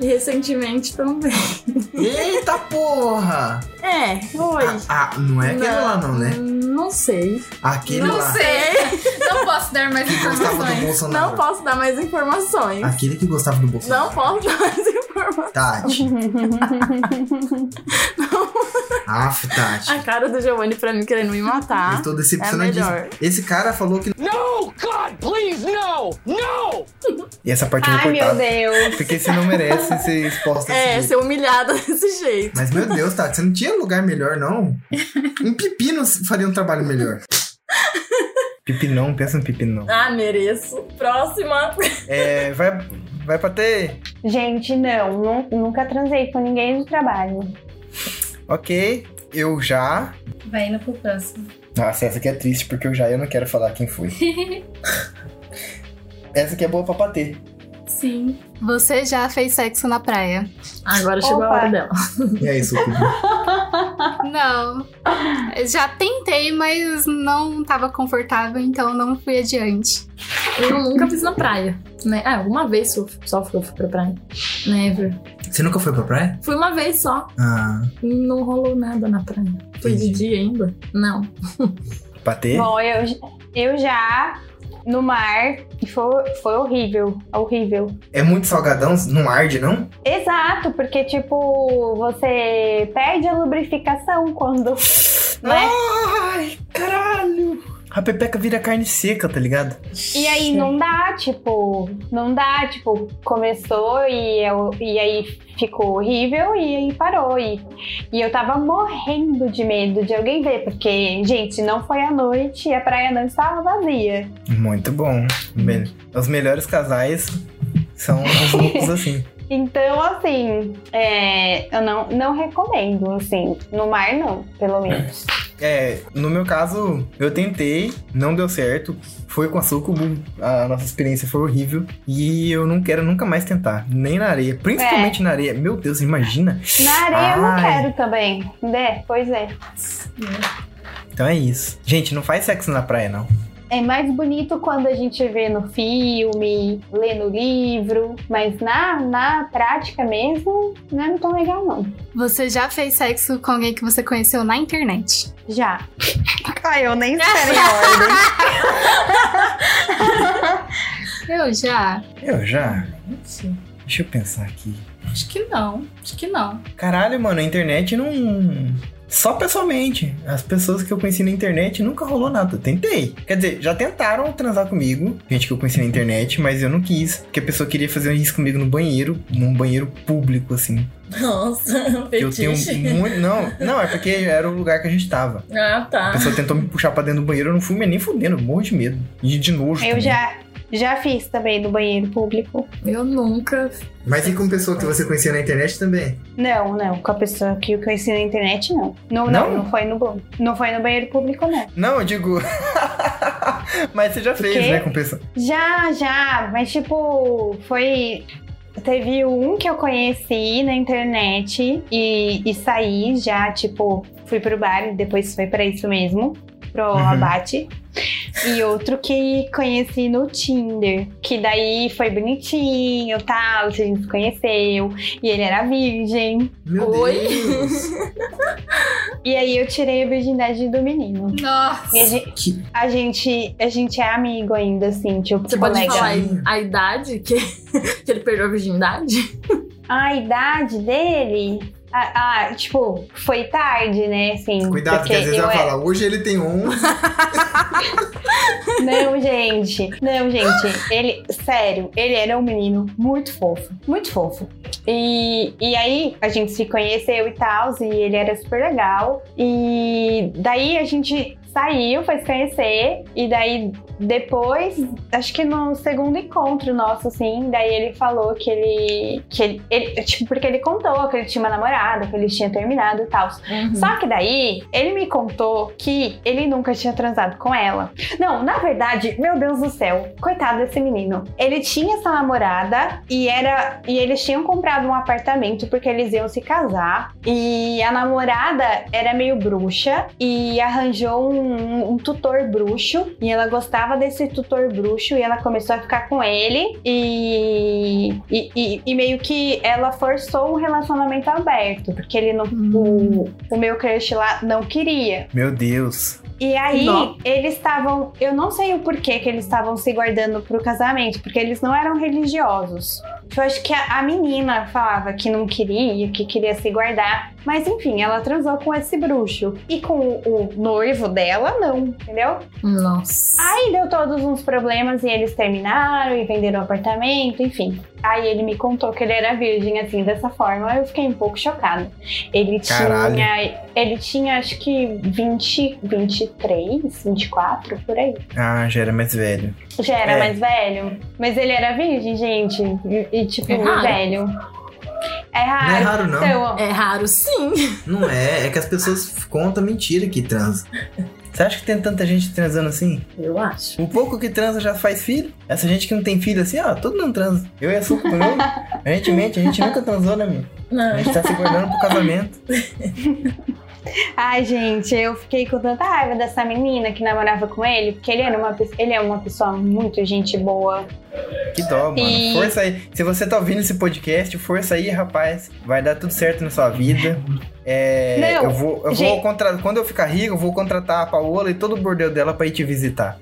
E recentemente também. Eita porra! É, foi. Ah, não é aquele lá não, né? Não sei. Aquele Não lá. sei. Não posso dar mais informações. Não posso dar mais informações. Aquele que gostava do Bolsonaro. Não posso dar mais informações. Tati. Aff, Tati. A cara do Giovanni pra mim querendo me matar. Eu tô É decepcionadíssimo. melhor. Esse cara falou que. No, God, please, no, no! E essa parte vou Ai, meu. Deus. Porque você não merece ser exposta desse É, jeito. ser humilhada desse jeito. Mas, meu Deus, Tati, você não tinha lugar melhor, não? Um pepino faria um trabalho melhor. Pepinão, pensa no pepinão. Ah, mereço. Próxima. É, vai, vai pra ter. Gente, não, nu- nunca transei com ninguém do trabalho. Ok, eu já. Vai indo pro próximo. Nossa, essa aqui é triste porque eu já eu não quero falar quem foi. essa aqui é boa pra bater. Sim. Você já fez sexo na praia? Agora chegou a Opa. hora dela. E aí, Suco? Não. Já tentei, mas não tava confortável, então não fui adiante. Eu nunca fiz na praia. Né? Ah, uma vez só, só fui, fui pra praia. Never. Você nunca foi pra praia? Fui uma vez só. Ah, Não rolou nada na praia. Foi de Entendi. dia ainda? Não. bater? Bom, eu, eu já no mar e foi, foi horrível. Horrível. É muito salgadão? Não arde, não? Exato, porque, tipo, você perde a lubrificação quando. Né? Ai, caralho! A pepeca vira carne seca, tá ligado? E aí não dá, tipo, não dá, tipo, começou e, eu, e aí ficou horrível e aí parou. E, e eu tava morrendo de medo de alguém ver, porque, gente, não foi à noite e a praia não estava vazia. Muito bom. Os melhores casais são os grupos assim. Então, assim, é, eu não, não recomendo, assim, no mar não, pelo menos. É, no meu caso, eu tentei, não deu certo. Foi com a sucubo, a nossa experiência foi horrível. E eu não quero nunca mais tentar, nem na areia. Principalmente na areia. Meu Deus, imagina. Na areia eu não Ai. quero também, né? Pois é. Então é isso. Gente, não faz sexo na praia, não. É mais bonito quando a gente vê no filme, lê no livro, mas na, na prática mesmo, não é tão legal não. Você já fez sexo com alguém que você conheceu na internet? Já. Ai, eu nem esperei a ordem. Eu já. Eu já. Deixa eu pensar aqui. Acho que não. Acho que não. Caralho, mano, a internet não. Só pessoalmente. As pessoas que eu conheci na internet nunca rolou nada. Tentei. Quer dizer, já tentaram transar comigo, gente que eu conheci na internet, mas eu não quis. Porque a pessoa queria fazer isso comigo no banheiro, num banheiro público, assim. Nossa, Que eu tenho muito. Não, não, é porque era o lugar que a gente tava. Ah, A tá. pessoa tentou me puxar pra dentro do banheiro, eu não fui mas nem fudendo, eu morro de medo. E de nojo. Eu também. já, já fiz também no banheiro público. Eu nunca. Mas e com pessoa que você conhecia na internet também? Não, não. Com a pessoa que eu conheci na internet, não. Não, não, Não? não, foi no ban- Não foi no banheiro público, não. Não, eu digo. mas você já fez, né, com pessoa. Já, já. Mas, tipo, foi. Teve um que eu conheci na internet e, e saí já, tipo, fui pro bar e depois foi pra isso mesmo, pro Uhum. abate. E outro que conheci no Tinder, que daí foi bonitinho, tal, a gente se conheceu, e ele era virgem. Meu Oi? Deus. E aí eu tirei a virgindade do menino. Nossa. E a gente, Que- a gente, a gente é amigo ainda, assim, tipo, Você pode colega. falar a idade que, que ele perdeu a virgindade? A idade dele. Ah, ah, tipo, foi tarde, né? Assim, Cuidado, porque que às vezes eu ela é- fala, hoje ele tem 11. Não, gente. Não, gente. Ele, sério, ele era um menino muito fofo. Muito fofo. E, e aí a gente se conheceu e tal, e ele era super legal. E daí a gente saiu, foi se conhecer, e daí depois, acho que no segundo encontro nosso, assim, daí ele falou que ele. que ele, ele- tipo, porque ele contou que ele tinha uma namorada, que ele tinha terminado e tal. Só que daí, ele me contou que ele nunca tinha transado com ela. Não, na verdade, meu Deus do céu, coitado desse menino. Ele tinha essa namorada e era e eles tinham comprado um apartamento porque eles iam se casar. E a namorada era meio bruxa e arranjou um, um tutor bruxo e ela gostava desse tutor bruxo e ela começou a ficar com ele e, e, e- e meio que ela forçou um relacionamento aberto porque ele não o, o meu crush lá não queria. Meu Deus. E aí, Nó. eles estavam. Eu não sei o porquê que eles estavam se guardando pro casamento, porque eles não eram religiosos. Eu acho que a, a menina falava que não queria, que queria se guardar. Mas enfim, ela transou com esse bruxo. E com o, o noivo dela, não, entendeu? Nossa. Aí deu todos uns problemas e eles terminaram e venderam o apartamento, enfim. Aí ele me contou que ele era virgem, assim, dessa forma. Eu fiquei um pouco chocada. Ele Caralho. tinha. Ele tinha acho que 20, 23, 24, por aí. Ah, já era mais velho. Já era É. mais velho. Mas ele era virgem, gente. E, e, tipo, É velho. É raro. Não é raro, não. Então, É raro sim. Não é, é que as pessoas contam mentira que transa. Você acha que tem tanta gente transando assim? Eu acho. O pouco que transa já faz filho? Essa gente que não tem filho assim, ó, todo mundo transa. Eu e a Suco também. A gente mente, a gente nunca transou, né, meu? A Não. gente tá se guardando pro casamento. Ai, gente, eu fiquei com tanta raiva dessa menina que namorava com ele, porque ele, era uma, ele é uma pessoa muito gente boa. Que dó, mano. E- Força aí. Se você tá ouvindo esse podcast, força aí, rapaz. Vai dar tudo certo na sua vida. É, Não, eu vou, eu vou gente- contratar. Quando eu ficar rico, eu vou contratar a Paola e todo o bordel dela pra ir te visitar.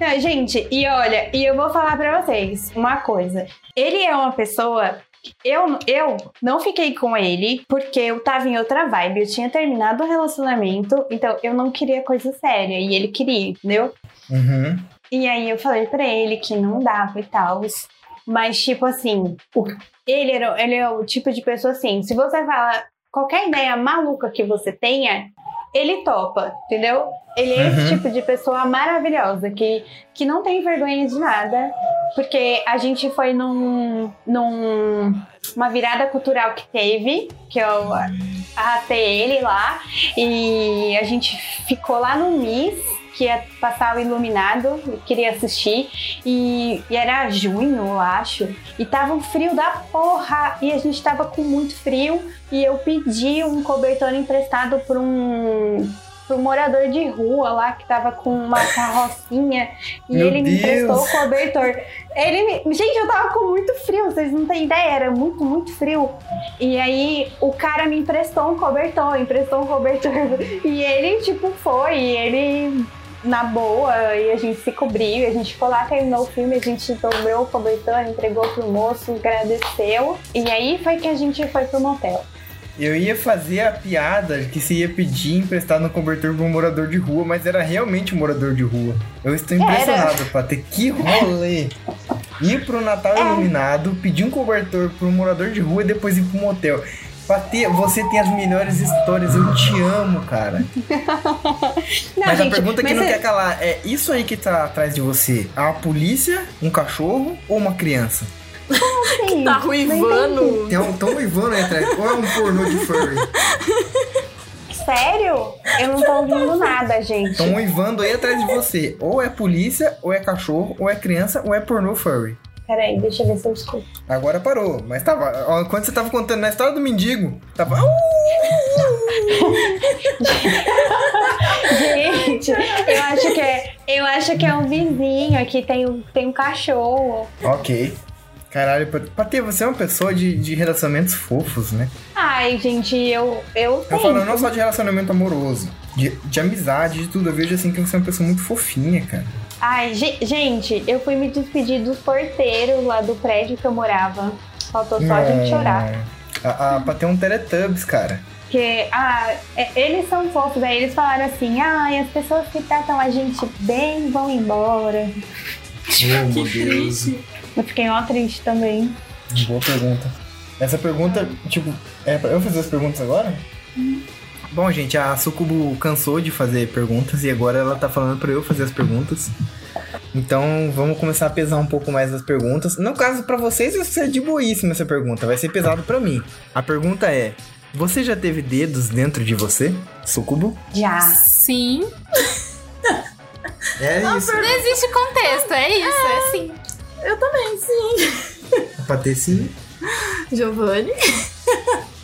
Não, gente, e olha, e eu vou falar pra vocês uma coisa. Ele é uma pessoa. Eu, eu não fiquei com ele porque eu tava em outra vibe. Eu tinha terminado o relacionamento, então eu não queria coisa séria. E ele queria, entendeu? Uhum. E aí eu falei pra ele que não dava e tal. Mas, tipo assim, ele, era, ele é o tipo de pessoa assim, se você fala qualquer ideia maluca que você tenha, ele topa, entendeu? Ele é Uhum. esse tipo de pessoa maravilhosa, que, que não tem vergonha de nada. Porque a gente foi num, num uma virada cultural que teve, que eu arrastei ele lá, e a gente ficou lá no Miss, que ia passar o Iluminado, queria assistir, e, e era junho, eu acho, e tava um frio da porra, e a gente tava com muito frio, e eu pedi um cobertor emprestado por um, um morador de rua lá, que tava com uma carrocinha, e Meu ele me emprestou o cobertor. Ele me... Gente, eu tava com muito frio, vocês não têm ideia, era muito, muito frio. E aí o cara me emprestou um cobertor, emprestou um cobertor. E ele, tipo, foi, e ele na boa, e a gente se cobriu, a gente ficou lá, terminou o filme, a gente dobrou o cobertor, entregou pro moço, agradeceu. E aí foi que a gente foi pro motel. Eu ia fazer a piada que se ia pedir emprestado no cobertor pra um morador de rua, mas era realmente um morador de rua. Eu estou impressionado, Patê. Que rolê! Ir pro Natal iluminado, pedir um cobertor pra um morador de rua e depois ir pro motel. Patê, você tem as melhores histórias, eu te amo, cara. Não, mas gente, a pergunta que não é- quer calar é: isso aí que tá atrás de você, é uma polícia, um cachorro ou uma criança? Sim, Tá não ruivando. Tem um tão uivando aí atrás, ou é um pornô de furry? Sério? Eu não tô ouvindo nada, gente. Estão uivando aí atrás de você. Ou é polícia, ou é cachorro, ou é criança, ou é pornô furry. Peraí, deixa eu ver se eu escuto. Agora parou, mas tava. ó, Quando você tava contando na história do mendigo, tava. Gente, eu acho que é, eu acho que é um vizinho aqui, tem, um- tem um cachorro. Ok. Caralho, Patê, você é uma pessoa de, de relacionamentos fofos, né? Ai, gente, eu, eu Eu falo não só de relacionamento amoroso, de, de amizade, de tudo. Eu vejo assim que você é uma pessoa muito fofinha, cara. Ai, ge- gente, eu fui me despedir dos porteiros lá do prédio que eu morava. Faltou só a gente chorar. A, a Patê é um Teletubbies, cara. Porque, ah, é- eles são fofos, aí eles falaram assim, ai, as pessoas que tratam a gente bem vão embora. Oh, meu Deus. Eu fiquei ó triste também. Boa pergunta. Essa pergunta, tipo, é pra eu fazer as perguntas agora? Bom, gente, a Sucubo cansou de fazer perguntas e agora ela tá falando pra eu fazer as perguntas. Então, vamos começar a pesar um pouco mais as perguntas. No caso, pra vocês, vai ser de boíssima essa pergunta. Vai ser pesado pra mim. A pergunta é: Você já teve dedos dentro de você? Sucubo? Já. Sim. É isso. Não existe contexto, é isso, é sim. Eu também, sim. Sim. Giovanni.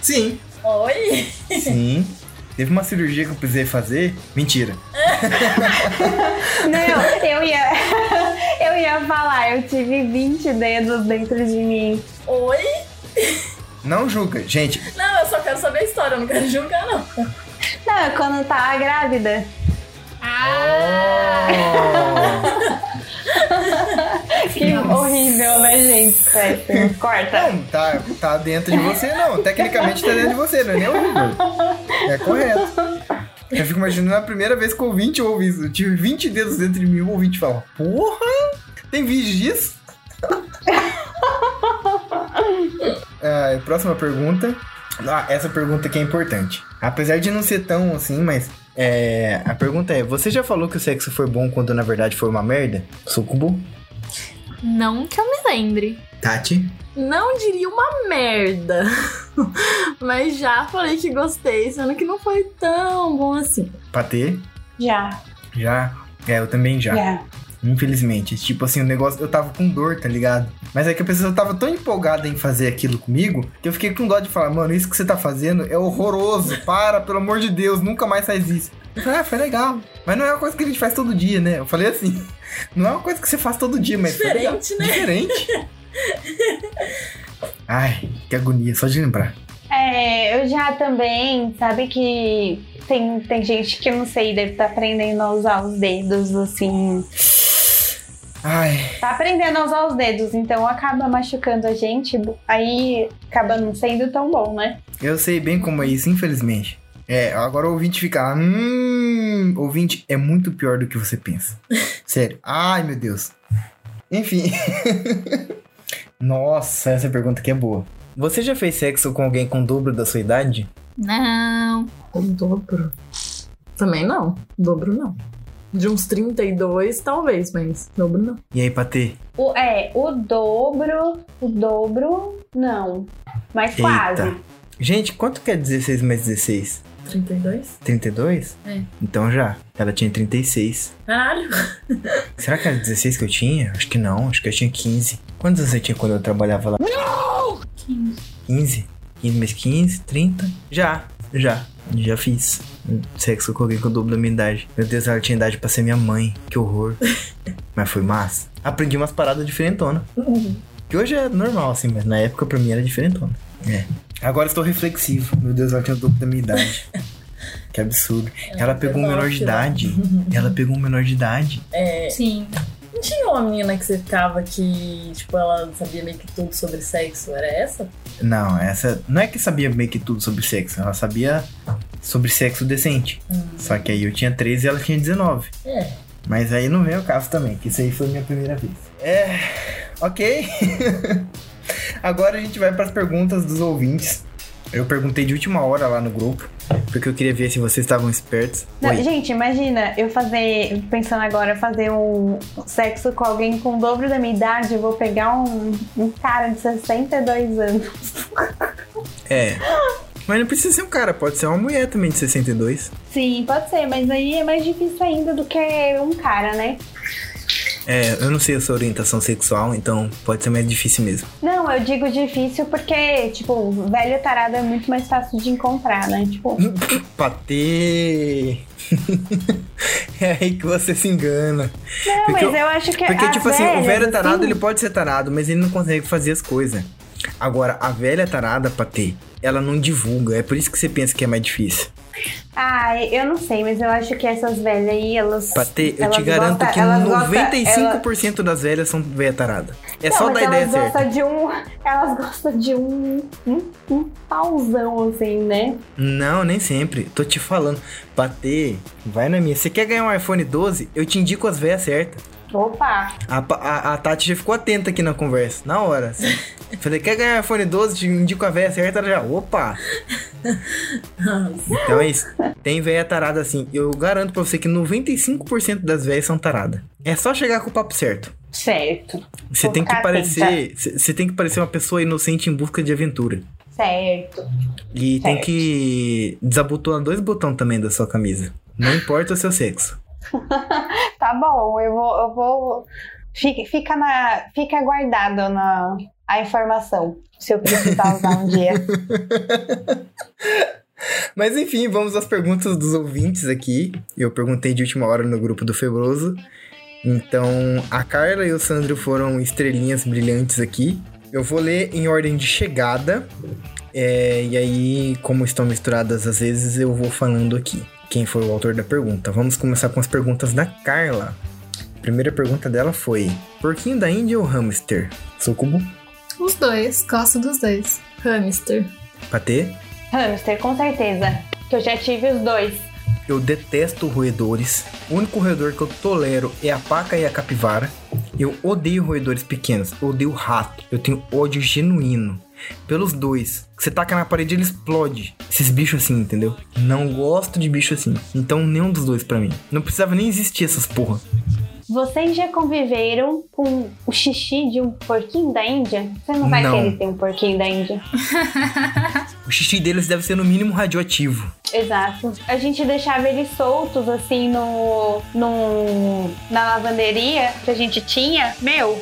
Sim. Oi? Sim. Teve uma cirurgia que eu precisei fazer. Mentira. Não, eu ia. Eu ia falar, eu tive 20 dedos dentro de mim. Oi? Não julga, gente. Não, eu só quero saber a história, eu não quero julgar, não. Não, é quando tava grávida. Ah! Que horrível, né, gente? Péssimo. Corta. Não, tá, tá dentro de você, não. Tecnicamente tá dentro de você, não é nem horrível. É correto. Eu fico imaginando a primeira vez que o ouvinte ouve isso. Eu tive 20 dedos dentro de mim e o ouvinte fala: Porra! Tem vídeo disso? Ah, próxima pergunta. Ah, essa pergunta aqui é importante. Apesar de não ser tão assim, mas. É, a pergunta é: Você já falou que o sexo foi bom quando na verdade foi uma merda? Sucubo? Não que eu me lembre. Tati? Não diria uma merda. Mas já falei que gostei, sendo que não foi tão bom assim. Patê? Já, Já? É, eu também já. já. Infelizmente. Tipo assim, o negócio. Eu tava com dor, tá ligado? Mas é que a pessoa tava tão empolgada em fazer aquilo comigo que eu fiquei com dó de falar, mano, isso que você tá fazendo é horroroso. Para, pelo amor de Deus, nunca mais faz isso. Eu falei, ah, foi legal. Mas não é uma coisa que a gente faz todo dia, né? Eu falei assim, não é uma coisa que você faz todo dia, mas. Diferente, né? Diferente. Ai, que agonia, só de lembrar. É, eu já também, sabe que tem, tem gente que não sei, deve estar aprendendo a usar os dedos, assim. Ai, Tá aprendendo a usar os dedos, então acaba machucando a gente, aí acaba não sendo tão bom, né? eu sei bem como é isso, infelizmente. É, agora o ouvinte fica. Hum, ouvinte é muito pior do que você pensa. Sério. Ai, meu Deus. Enfim. Nossa, essa pergunta aqui é boa. Você já fez sexo com alguém com o dobro da sua idade? Não. O dobro. Também não. Dobro não. De uns 32, talvez, mas dobro não. E aí, Patê? O, é, o dobro, o dobro, não. Mas Eita. quase. Gente, quanto que é 16 mais 16? 32? 32? É. Então já. Ela tinha 36. Caralho. Será que era 16 que eu tinha? Acho que não. Acho que eu tinha 15. Quantos anos você tinha quando eu trabalhava lá? 15. 15 mais 15, 30. Já, já. Já fiz sexo com alguém com o dobro da minha idade. Meu Deus, ela tinha idade pra ser minha mãe. Que horror. mas foi massa. Aprendi umas paradas diferentonas. Que hoje é normal, assim, mas na época pra mim era diferentona. É. Agora estou reflexivo. Meu Deus, ela tinha o dobro da minha idade. Que absurdo. Ela pegou um menor de idade. Ela pegou um menor de idade. É, Sim. tinha uma menina que você ficava que, tipo, ela sabia meio que tudo sobre sexo? Era essa? Não, essa. Não é que sabia meio que tudo sobre sexo. Ela sabia sobre sexo decente. Só que aí eu tinha 13 e ela tinha 19. É. Mas aí não vem o caso também, que isso aí foi minha primeira vez. É. Ok. Agora a gente vai para as perguntas dos ouvintes. Eu perguntei de última hora lá no grupo, porque eu queria ver se vocês estavam espertos. Não, gente, imagina eu fazer, pensando agora, fazer um sexo com alguém com o dobro da minha idade, eu vou pegar um, um cara de 62 anos. É. Mas não precisa ser um cara, pode ser uma mulher também de 62. Sim, pode ser, mas aí é mais difícil ainda do que um cara, né? É, eu não sei a sua orientação sexual, então pode ser mais difícil mesmo. Não, eu digo difícil porque, tipo, velho tarado é muito mais fácil de encontrar, né? Tipo, Patê! é aí que você se engana. não, Porque mas eu- eu acho que Porque, tipo assim, o velho tarado, assim, ele pode ser tarado, mas ele não consegue fazer as coisas. Agora, a velha tarada, Patê, ela não divulga. É por isso que você pensa que é mais difícil. Ah, eu não sei, mas eu acho que essas velhas aí, elas. Patê, eu elas te garanto gostam- que elas gostam- 95% das velhas são velha tarada. É Não, só dar ideia elas gostam certa. de um. Elas gostam de um. Um, um pauzão, assim, né? Não, nem sempre. Tô te falando. Patê, vai na minha. Você quer ganhar um iPhone 12? Eu te indico as velhas certas. Opa! A, a, a Tati já ficou atenta aqui na conversa, na hora. assim. Falei, quer ganhar iPhone 12? Te indico a véia certa, ela já, opa! Então é isso. Tem véia tarada assim. Eu garanto pra você que 95% das véias são taradas. É só chegar com o papo certo. Certo. Você tem que parecer. Você tem que parecer uma pessoa inocente em busca de aventura. Certo. E tem Certo. que desabotoar dois botões também da sua camisa. Não importa o seu sexo. Tá bom, eu vou. Eu vou... Fica, fica, na, fica guardado na, a informação. Se eu precisar usar um dia. Mas enfim, vamos às perguntas dos ouvintes aqui. Eu perguntei de última hora no grupo do Febroso. Então, a Carla e o Sandro foram estrelinhas brilhantes aqui. Eu vou ler em ordem de chegada. é, e aí, como estão misturadas às vezes, eu vou falando aqui. Quem foi o autor da pergunta? Vamos começar com as perguntas da Carla. A primeira pergunta dela foi: Porquinho da Índia ou hamster? Sucubo? Os dois, gosto dos dois. Hamster. Patê? Hamster, com certeza. Que eu já tive os dois. Eu detesto roedores. O único roedor que eu tolero é a paca e a capivara. Eu odeio roedores pequenos. Eu odeio rato. Eu tenho ódio genuíno. Pelos dois. Você taca na parede ele explode. Esses bichos assim, entendeu? Não gosto de bicho assim. Então nenhum dos dois pra mim. Não precisava nem existir essas porra. Vocês já conviveram com o xixi de um porquinho da Índia? Você não vai Não. querer ter um porquinho da Índia? O xixi deles deve ser no mínimo radioativo. Exato. A gente deixava eles soltos assim no, no na lavanderia que a gente tinha. Meu,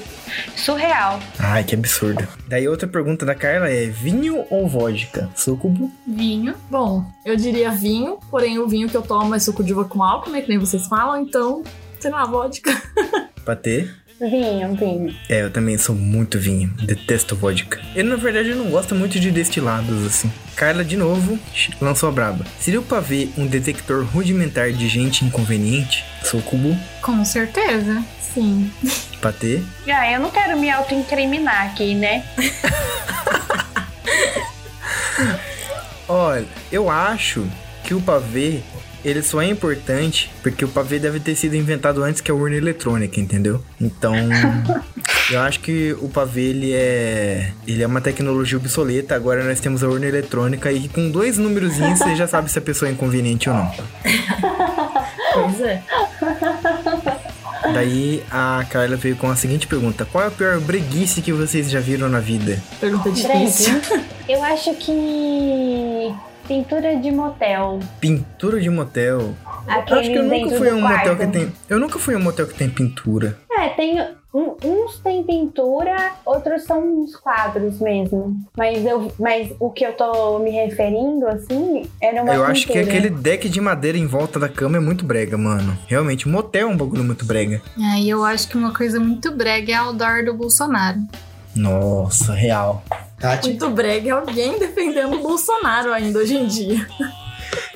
surreal. Ai, que absurdo. Daí outra pergunta da Carla é: vinho ou vodka? Sucubo? Vinho. Bom, eu diria vinho, porém o vinho que eu tomo é suco de uva com álcool, né? Que nem vocês falam, então, sei lá, vodka. Patê? Vinho, vinho. É, eu também sou muito vinho. Detesto vodka. Ele, na verdade, não gosta muito de destilados, assim. Carla, de novo, lançou a braba. Seria o pavê um detector rudimentar de gente inconveniente? Sou cubo. Com certeza. Sim. Patê. Ah, eu não quero me autoincriminar aqui, né? Olha, eu acho que o pavê, ele só é importante porque o pavê deve ter sido inventado antes que a urna eletrônica, entendeu? Então, eu acho que o pavê, ele é, ele é uma tecnologia obsoleta. Agora nós temos a urna eletrônica e com dois númerozinhos você já sabe se a pessoa é inconveniente ou não. Pois é. Daí a Carla veio com a seguinte pergunta: Qual é a pior breguice que vocês já viram na vida? Pergunta difícil. Eu acho que pintura de motel. Pintura de motel. Aqueles Acho que eu nunca fui a um motel quarto. que tem. Eu nunca fui a um motel que tem pintura. É, tem um- uns tem pintura, outros são uns quadros mesmo. Mas eu, mas o que eu tô me referindo assim era uma eu acho que pintura. aquele deck de madeira em volta da cama é muito brega, mano. Realmente, motel é um bagulho muito brega. Aí eu acho que uma coisa muito brega é a outdoor do Bolsonaro. Nossa, real. Tati? Muito brega é alguém defendendo o Bolsonaro ainda hoje em dia.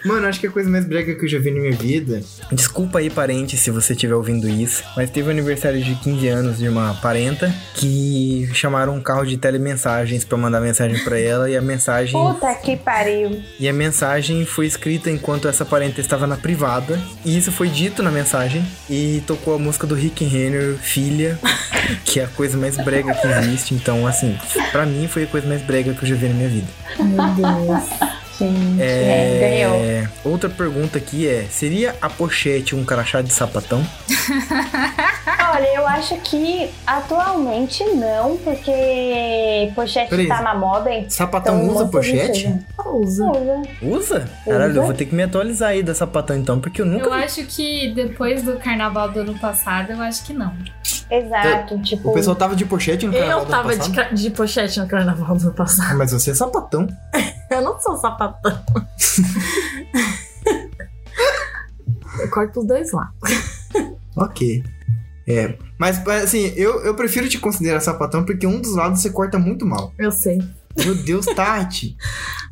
Mano, acho que a coisa mais brega que eu já vi na minha vida. Desculpa aí, parente, se você estiver ouvindo isso. Mas teve o aniversário de 15 anos de uma parenta que chamaram um carro de telemensagens pra mandar mensagem pra ela. E a mensagem. Puta que pariu. E a mensagem foi escrita enquanto essa parenta estava na privada. E isso foi dito na mensagem. E tocou a música do Rick Renner, Filha, que é a coisa mais brega que existe. Então, assim, pra mim foi a coisa mais brega que eu já vi na minha vida. Meu Deus. Gente, É, ganhou. Outra pergunta aqui é: seria a pochete um crachá de sapatão? Olha, eu acho que atualmente não, porque pochete Peraí. tá na moda, hein? Sapatão Então, usa pochete? Usa. Usa. Usa? Caralho, eu vou ter que me atualizar aí da sapatão então, porque eu nunca. Eu acho que depois do carnaval do ano passado, eu acho que não. Exato, tipo. O pessoal tava de pochete no carnaval Eu do ano tava de, passado? ca- de pochete no carnaval do ano passado. Ah, mas você é sapatão. Eu não sou sapatão. Eu corto os dois lá. Ok. É. Mas, assim, eu, eu prefiro te considerar sapatão porque um dos lados você corta muito mal. Eu sei. Meu Deus, Tati.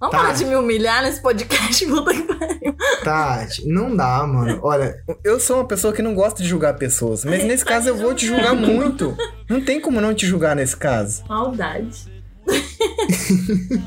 Vamos Tá. parar de me humilhar nesse podcast, puta que pariu. Tati, não dá, mano. Olha, eu sou uma pessoa que não gosta de julgar pessoas, mas nesse caso eu vou te julgar muito. Não tem como não te julgar nesse caso. Maldade.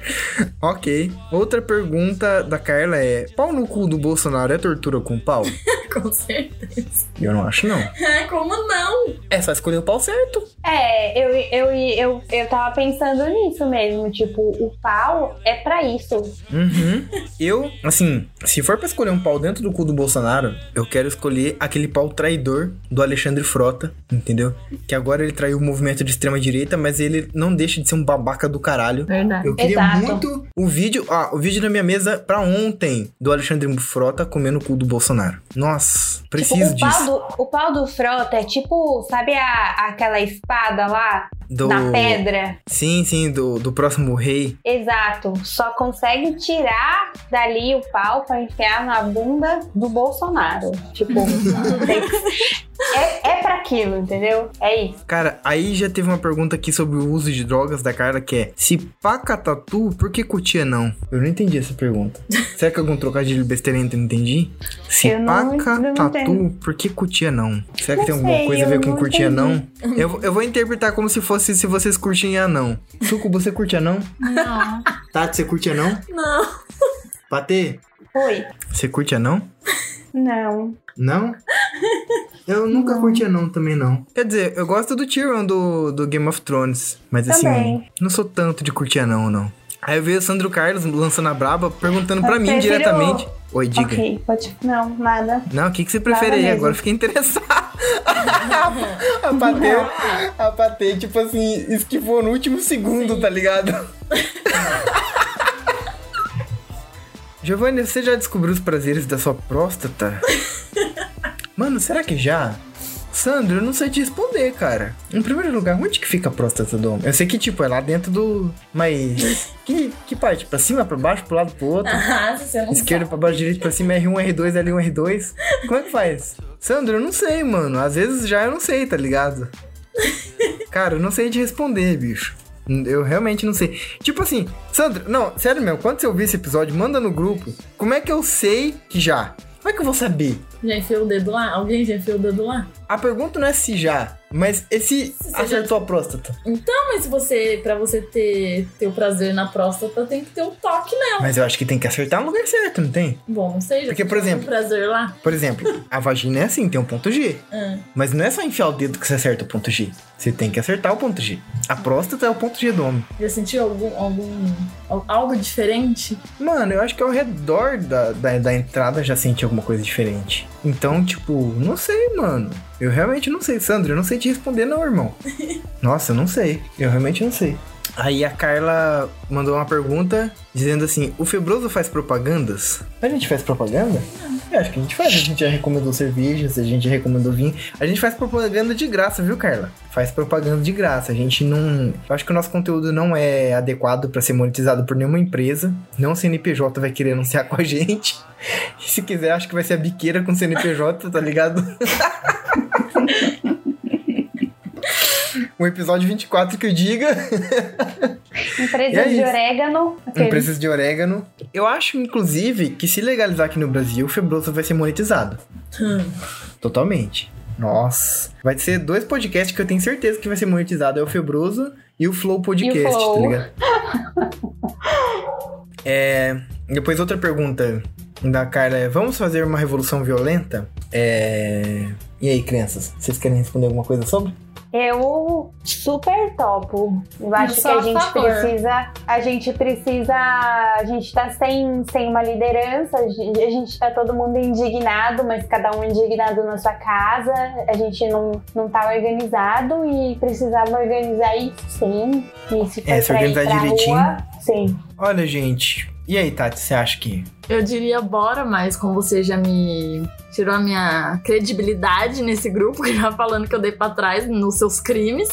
Ok. Outra pergunta da Carla é: pau no cu do Bolsonaro é tortura com pau? Com certeza. Eu não acho, não. É, como não? É só escolher o pau certo. É, eu, eu, eu, eu tava pensando nisso mesmo. Tipo, o pau é pra isso. Uhum. Eu, assim, se for pra escolher um pau dentro do cu do Bolsonaro, eu quero escolher aquele pau traidor do Alexandre Frota, entendeu? Que agora ele traiu o movimento de extrema direita, mas ele não deixa de ser um babaca do caralho. Verdade. Eu queria Exato. Muito o vídeo, ah, o vídeo na minha mesa pra ontem do Alexandre Frota comendo o cu do Bolsonaro. Nossa, preciso tipo, o pau, disso. do, o pau do frota é tipo, sabe a, aquela espada lá Do... na pedra? Sim, sim, do, do próximo rei. Exato. Só consegue tirar dali o pau pra enfiar na bunda do Bolsonaro. Tipo, tem é, é pra aquilo, entendeu? É isso. Cara, aí já teve uma pergunta aqui sobre o uso de drogas da Carla que é: se paca tatu, por que cutia não? Eu não entendi essa pergunta. Será que é algum trocadilho besteirento eu não entendi? Se Eu não- paca eu não tatu, entendo. por que cutia não? Será que Não tem alguma sei, coisa a ver com não curtir entendi. anão? Eu, eu vou interpretar como se fosse se vocês curtem anão. Suco, você curte anão? Não. Tati, você curte anão? Não. Patê, Oi. você curte anão? Não. Não? Eu nunca curti anão também, não. Quer dizer, eu gosto do Tyrion do, do Game of Thrones. Mas assim, Também. não sou tanto de curtir anão, não. Aí veio o Sandro Carlos lançando a braba, perguntando pra Eu mim diretamente. Oi, diga. Ok, pode. Não, nada. Não, o que, que você prefere aí? Agora eu fiquei interessado. a Patê, a Patê, tipo assim, esquivou no último segundo, tá ligado? Giovanni, você já descobriu os prazeres da sua próstata? Mano, será que já? Sandro, eu não sei te responder, cara. Em primeiro lugar, onde que fica a próstata do homem? Eu sei que, tipo, é lá dentro do... Mas... Que, que parte? Pra cima, pra baixo, pro lado, pro outro? Ah, você não Esquerda pra baixo, direito pra cima, R1, R2, L1, R2. Como é que faz? Sandro, eu não sei, mano. Às vezes já eu não sei, tá ligado? Cara, eu não sei te responder, bicho. Eu realmente não sei. Tipo assim, Sandro, não, sério mesmo, quando você ouvir esse episódio, manda no grupo. Como é que eu sei que já? Como é que eu vou saber? Já enfiou o dedo lá? Alguém já enfiou o dedo lá? A pergunta não é se já, mas esse acertou a próstata. Então, mas você, pra você ter, ter o prazer na próstata, tem que ter o toque nela. Mas eu acho que tem que acertar no lugar certo, não tem? Bom, não sei. já Porque, por exemplo- um prazer lá. Por exemplo, a vagina é assim, tem um ponto G. Ah, Mas não é só enfiar o dedo que você acerta o ponto G. Você tem que acertar o ponto G. A próstata é o ponto G do homem. já sentiu algum, algum al- algo diferente? Mano, eu acho que ao redor da, da, da entrada já senti alguma coisa diferente. Então, tipo, não sei, mano. Eu realmente não sei, Sandro. Eu não sei te responder, não, irmão. Nossa, eu não sei. Eu realmente não sei. Aí a Carla mandou uma pergunta dizendo assim: o Febroso faz propagandas? A gente faz propaganda? Eu acho que a gente faz. A gente já recomendou cervejas, a gente já recomendou vinho. A gente faz propaganda de graça, viu, Carla? Faz propaganda de graça. A gente não. Eu acho que o nosso conteúdo não é adequado pra ser monetizado por nenhuma empresa. Não o CNPJ vai querer anunciar com a gente. E se quiser, acho que vai ser a biqueira com CNPJ, tá ligado? O episódio 24 que eu diga. Empresas é de orégano. aquele- Empresas de orégano. Eu acho, inclusive, que se legalizar aqui no Brasil, o Febroso vai ser monetizado. Hum. Totalmente. Nossa. Vai ser dois podcasts que eu tenho certeza que vai ser monetizado. É o Febroso e o Flow Podcast, Flow. tá ligado? é, depois outra pergunta da Carla é, vamos fazer uma revolução violenta? É... E aí, crianças? Vocês querem responder alguma coisa sobre? Eu super topo. Eu acho que a gente favor. precisa. A gente precisa. A gente tá sem, sem uma liderança. A gente, a gente tá todo mundo indignado, mas cada um indignado na sua casa. A gente não, não tá organizado e precisava organizar isso sim. E se É, se organizar direitinho. Rua, sim. Olha, gente. E aí, Tati, você acha que... Eu diria bora, mas como você já me tirou a minha credibilidade nesse grupo, já falando que eu dei pra trás nos seus crimes,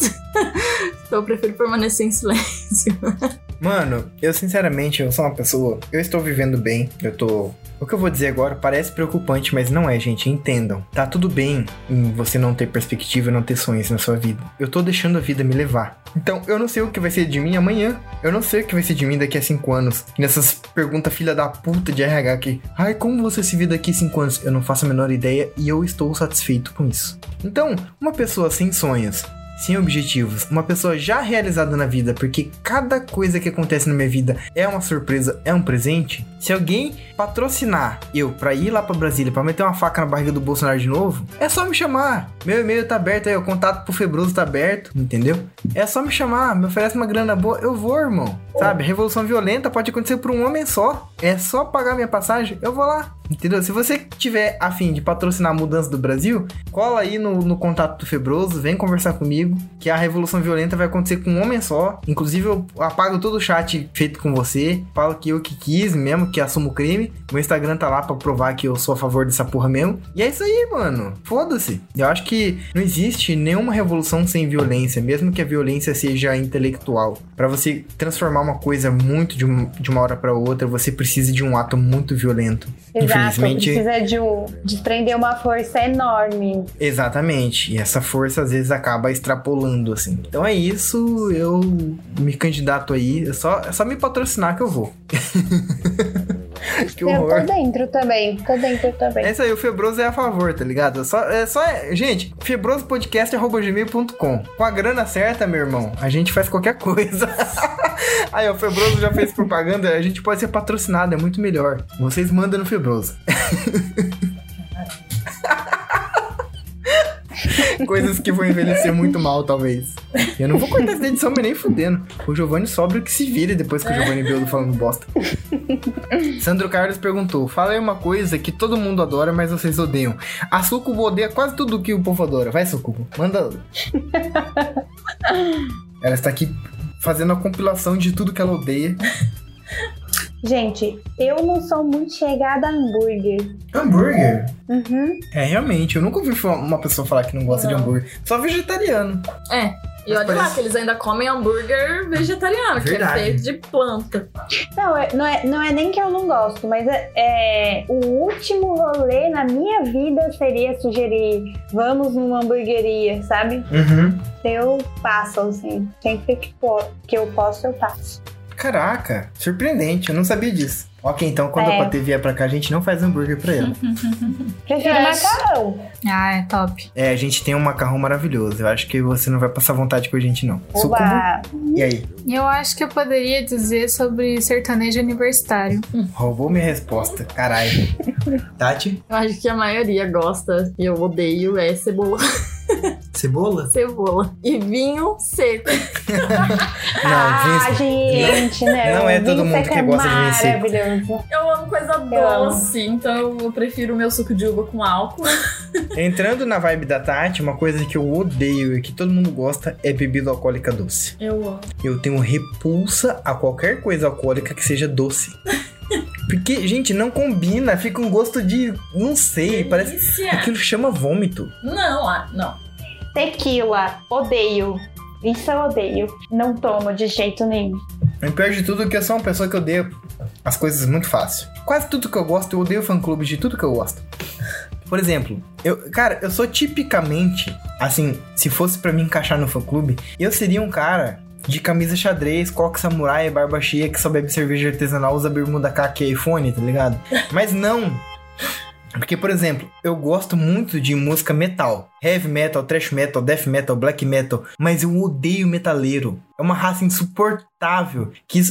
então eu prefiro permanecer em silêncio. Mano, eu sinceramente, eu sou uma pessoa. Eu estou vivendo bem. Eu tô. O que eu vou dizer agora parece preocupante, mas não é, gente. Entendam. Tá tudo bem em você não ter perspectiva, não ter sonhos na sua vida. Eu tô deixando a vida me levar. Então, eu não sei o que vai ser de mim amanhã. Eu não sei o que vai ser de mim daqui a cinco anos. E nessas perguntas filha da puta de RH aqui. Ai, como você se vê daqui a cinco anos? Eu não faço a menor ideia e eu estou satisfeito com isso. Então, uma pessoa sem sonhos, sem objetivos, uma pessoa já realizada na vida, porque cada coisa que acontece na minha vida é uma surpresa, é um presente. Se alguém patrocinar eu pra ir lá pra Brasília, pra meter uma faca na barriga do Bolsonaro de novo, é só me chamar. Meu e-mail tá aberto aí, o contato pro Febroso tá aberto, entendeu? É só me chamar, me oferece uma grana boa, eu vou, irmão. Sabe? Revolução violenta pode acontecer por um homem só. É só pagar minha passagem, eu vou lá. Entendeu? Se você tiver afim de patrocinar a mudança do Brasil, cola aí no, no contato do Febroso, vem conversar comigo, que a revolução violenta vai acontecer com um homem só. Inclusive, eu apago todo o chat feito com você, falo que eu que quis mesmo, que assumo o crime. Meu Instagram tá lá pra provar que eu sou a favor dessa porra mesmo. E é isso aí, mano. Foda-se. Eu acho que não existe nenhuma revolução sem violência, mesmo que a violência seja intelectual. Pra você transformar uma coisa muito de, um- de uma hora pra outra, você precisa de um ato muito violento. Exato. Infelizmente, Precisa de, um, desprender uma força enorme. Exatamente. E essa força às vezes acaba extrapolando, assim. Então é isso, eu me candidato aí. É só, é só me patrocinar que eu vou. que Eu horror. tô dentro também. Tô dentro também. É isso aí, o Febroso é a favor, tá ligado? É só, é só gente, febrosopodcast.gmail.com. Com a grana certa, meu irmão, a gente faz qualquer coisa. aí, o Febroso já fez propaganda, a gente pode ser patrocinado, é muito melhor. Vocês mandam no Febroso. Coisas que vão envelhecer muito mal, talvez. Eu não vou cortar essa edição, mas nem fudendo. O Giovanni sobra que se vire depois que o Giovanni viu eu falando bosta. Sandro Carlos perguntou: Fala aí uma coisa que todo mundo adora, mas vocês odeiam. A Sucubo odeia quase tudo que o povo adora. Vai, Sucubo, manda. ela está aqui fazendo a compilação de tudo que ela odeia. Gente, eu não sou muito chegada a hambúrguer. Hambúrguer? Uhum. É, realmente, eu nunca ouvi uma pessoa falar que não gosta de Não. hambúrguer. Só vegetariano. É. E olha lá parece- que eles ainda comem hambúrguer vegetariano, que é Verdade. feito de planta. Não, é, não, é, não é nem que eu não gosto, mas é, é, o último rolê na minha vida seria sugerir vamos numa hamburgueria, sabe? Uhum. Eu passo, assim. Sempre que, que eu posso, eu passo. Caraca, surpreendente, eu não sabia disso. Ok, então quando É. a Patê vier pra cá, a gente não faz hambúrguer pra ela. Prefiro acho- macarrão. Ah, é top. É, a gente tem um macarrão maravilhoso. Eu acho que você não vai passar vontade com a gente, não. Oba! E aí? Eu acho que eu poderia dizer sobre sertanejo universitário. Roubou minha resposta. Caralho. Tati? Eu acho que a maioria gosta e eu odeio é cebola. Cebola? cebola. E vinho seco. ah, Vince. gente, né? não é todo Vinho mundo que é gosta de vinho seco. Maravilhoso. Eu amo coisa amo. doce, então eu prefiro o meu suco de uva com álcool. Entrando na vibe da Tati, uma coisa que eu odeio e que todo mundo gosta é bebida alcoólica doce. Eu amo. Eu tenho repulsa a qualquer coisa alcoólica que seja doce. Porque, gente, não combina, fica um gosto de. Não sei, parece. Delícia. Aquilo chama vômito. Não, ah, não. Tequila, odeio. Isso eu odeio. Não tomo de jeito nenhum. O pior de tudo é que eu sou uma pessoa que odeia as coisas muito fácil. Quase tudo que eu gosto, eu odeio fã-clube de tudo que eu gosto. Por exemplo, eu, cara, eu sou tipicamente, assim, se fosse pra me encaixar no fã clube, eu seria um cara de camisa xadrez, coque samurai, barba cheia, que só bebe cerveja artesanal, usa bermuda kaki e iPhone, tá ligado? Mas não. Porque, por exemplo, eu gosto muito de música metal. Heavy metal, thrash metal, death metal, black metal. Mas eu odeio metaleiro. É uma raça insuportável. Que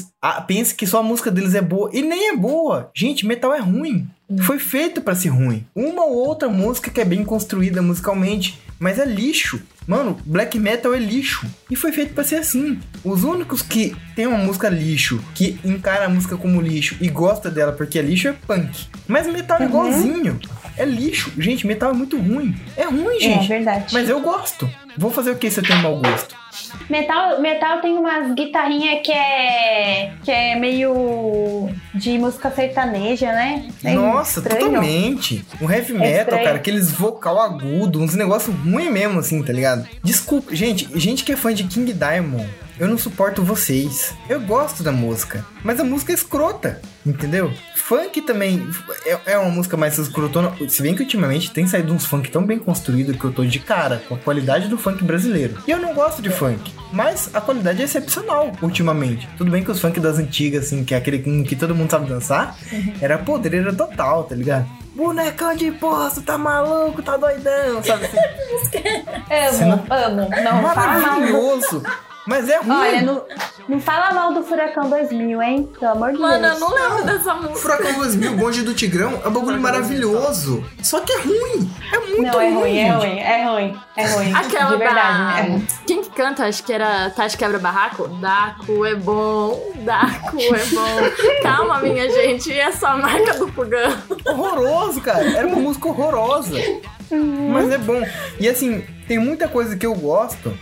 pensa que só a música deles é boa. E nem é boa. Gente, metal é ruim. Foi feito pra ser ruim. Uma ou outra música que é bem construída musicalmente. Mas é lixo. Mano, black metal é lixo. E foi feito pra ser assim. Os únicos que tem uma música lixo, que encara a música como lixo e gosta dela porque é lixo, é punk. Mas metal é Uhum. igualzinho. É lixo. Gente, metal é muito ruim. É ruim, É gente. verdade. Mas eu gosto. Vou fazer o que se eu tenho mau gosto? Metal, metal tem umas guitarrinhas que é. que é meio de música sertaneja, né? É Nossa, estranho. totalmente. O heavy metal, estranho. cara, aqueles vocal agudo, uns negócios ruins mesmo, assim, tá ligado? Desculpa, gente, gente que é fã de King Diamond, eu não suporto vocês. Eu gosto da música, mas a música é escrota, entendeu? Funk também é, é uma música mais escrotona. Se bem que ultimamente tem saído uns funk tão bem construídos que eu tô de cara com a qualidade do funk brasileiro. E eu não gosto de funk, mas a qualidade é excepcional ultimamente. Tudo bem que os funk das antigas, assim, que é aquele com que todo mundo sabe dançar, era podreira total, tá ligado? Bonecão de poço, tá maluco, tá doidão, sabe assim? Amo, amo. Não mal. Mas é ruim. Olha, não, não fala mal do Furacão 2000, hein? Pelo amor de Mano, Deus. eu não lembro dessa música. Furacão 2000, Bonde do Tigrão, é um bagulho maravilhoso. Só que é ruim. É muito Não, é ruim, é ruim, é ruim, é ruim. Aquela de verdade, da... né? Quem que canta? Acho que era Tati Quebra Barraco. Daco é bom, Daco é bom. Calma, minha gente. E essa marca do Pugão? Horroroso, cara. Era uma música horrorosa. Uhum. Mas é bom. E assim, tem muita coisa que eu gosto.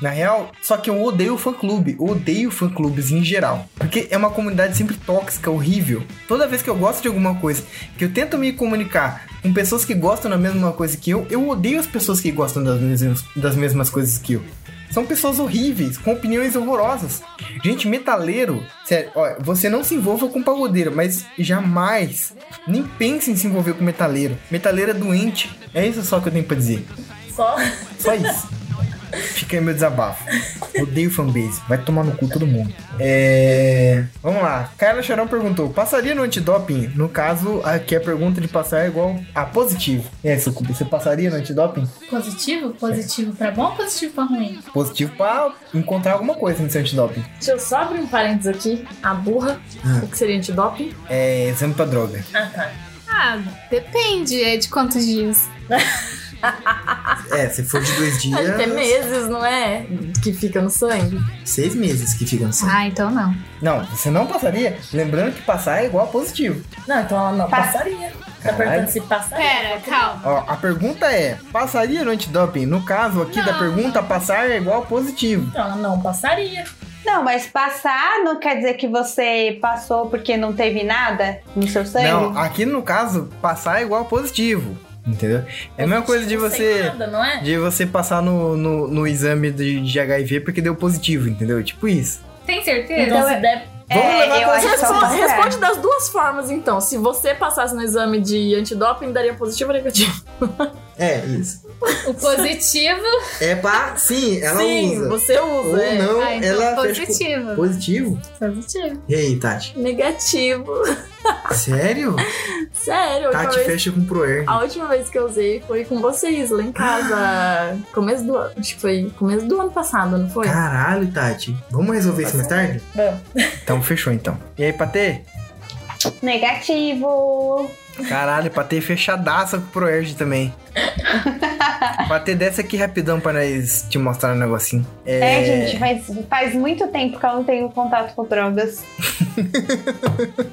Na real, só que eu odeio o fã-clube. Odeio fã-clubes em geral. Porque é uma comunidade sempre tóxica, horrível. Toda vez que eu gosto de alguma coisa, que eu tento me comunicar com pessoas que gostam da mesma coisa que eu, eu odeio as pessoas que gostam das mesmas, das mesmas coisas que eu. São pessoas horríveis, com opiniões horrorosas. Gente, metaleiro, sério, ó, você não se envolva com pagodeiro, mas jamais, nem pense em se envolver com metaleiro. Metaleiro é doente. É isso só que eu tenho pra dizer. Só. Só isso. Fica aí meu desabafo. Odeio fanbase. Vai tomar no cu todo mundo. É. Vamos lá. Carla Charão perguntou: passaria no antidoping? No caso, aqui a pergunta de passar é igual a positivo. É, Sucubi, você passaria no antidoping? Positivo? Positivo pra bom ou positivo pra ruim? Positivo pra encontrar alguma coisa nesse antidoping. Deixa eu só abrir um parênteses aqui. A burra. Ah. O que seria antidoping? É. Exame pra droga. Ah, tá. Ah, depende, é de quantos dias. É, se for de dois dias. Até meses, não é? Que fica no sangue. Seis meses que ficam assim. Ah, então não. Não, você não passaria? Lembrando que passar é igual a positivo. Não, então ela não Passa. passaria. Tá perguntando se passaria. Pera, calma. Ó, a pergunta é: passaria no antidoping? No caso aqui da Não, pergunta, passar é igual a positivo. Então ela não passaria. Não, mas passar não quer dizer que você passou porque não teve nada no seu sangue? Não, aqui no caso, passar é igual a positivo. Entendeu? É a mesma coisa de você. Nada, não é? De você passar no, no, no exame de, de HIV porque deu positivo, entendeu? Tipo isso. Tem certeza? Então, Então, se der. Vamos É, levar eu é Responde, responde das duas formas, então. Se você passasse no exame de antidoping, daria positivo ou negativo? É, isso. O positivo. É pra. Sim, ela Sim, usa. você usa. Ou é. não, ah, então ela positivo. Positivo? Positivo. E aí, Tati? Negativo. Sério? Sério, a última, Tati vez, fecha com Proerd. a última vez que eu usei foi com vocês lá em casa. Começo do ano. Acho que foi começo do ano passado, não foi? Caralho, Tati. Vamos resolver isso mais tarde? Vamos. Então fechou então. E aí, Patê? Negativo. Caralho, Patê fechadaça com o Proerd também. Patê, desce aqui rapidão pra nós te mostrar um negocinho. É, gente, faz, faz muito tempo que eu não tenho contato com drogas.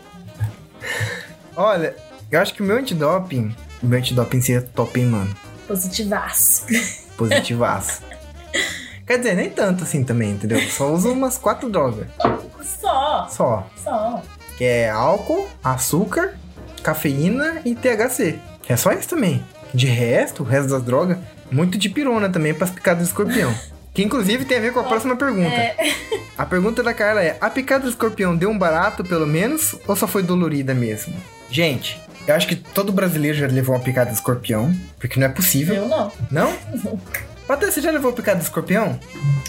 Olha, eu acho que o meu antidoping. O meu antidoping seria top, hein, mano? Positivaço. Positivaço. Quer dizer, nem tanto assim também, entendeu? Só uso umas quatro drogas. Só. Só. Só. Que é álcool, açúcar, cafeína e THC. É só isso também. De resto, o resto das drogas, muito de pirona também para as picadas do escorpião. Que inclusive tem a ver com a próxima pergunta. A pergunta da Carla é: a picada do escorpião deu um barato pelo menos ou só foi dolorida mesmo? Gente, Eu acho que todo brasileiro já levou uma picada de escorpião, porque não é possível. Eu não. Não? Patrícia, você já levou picada de escorpião?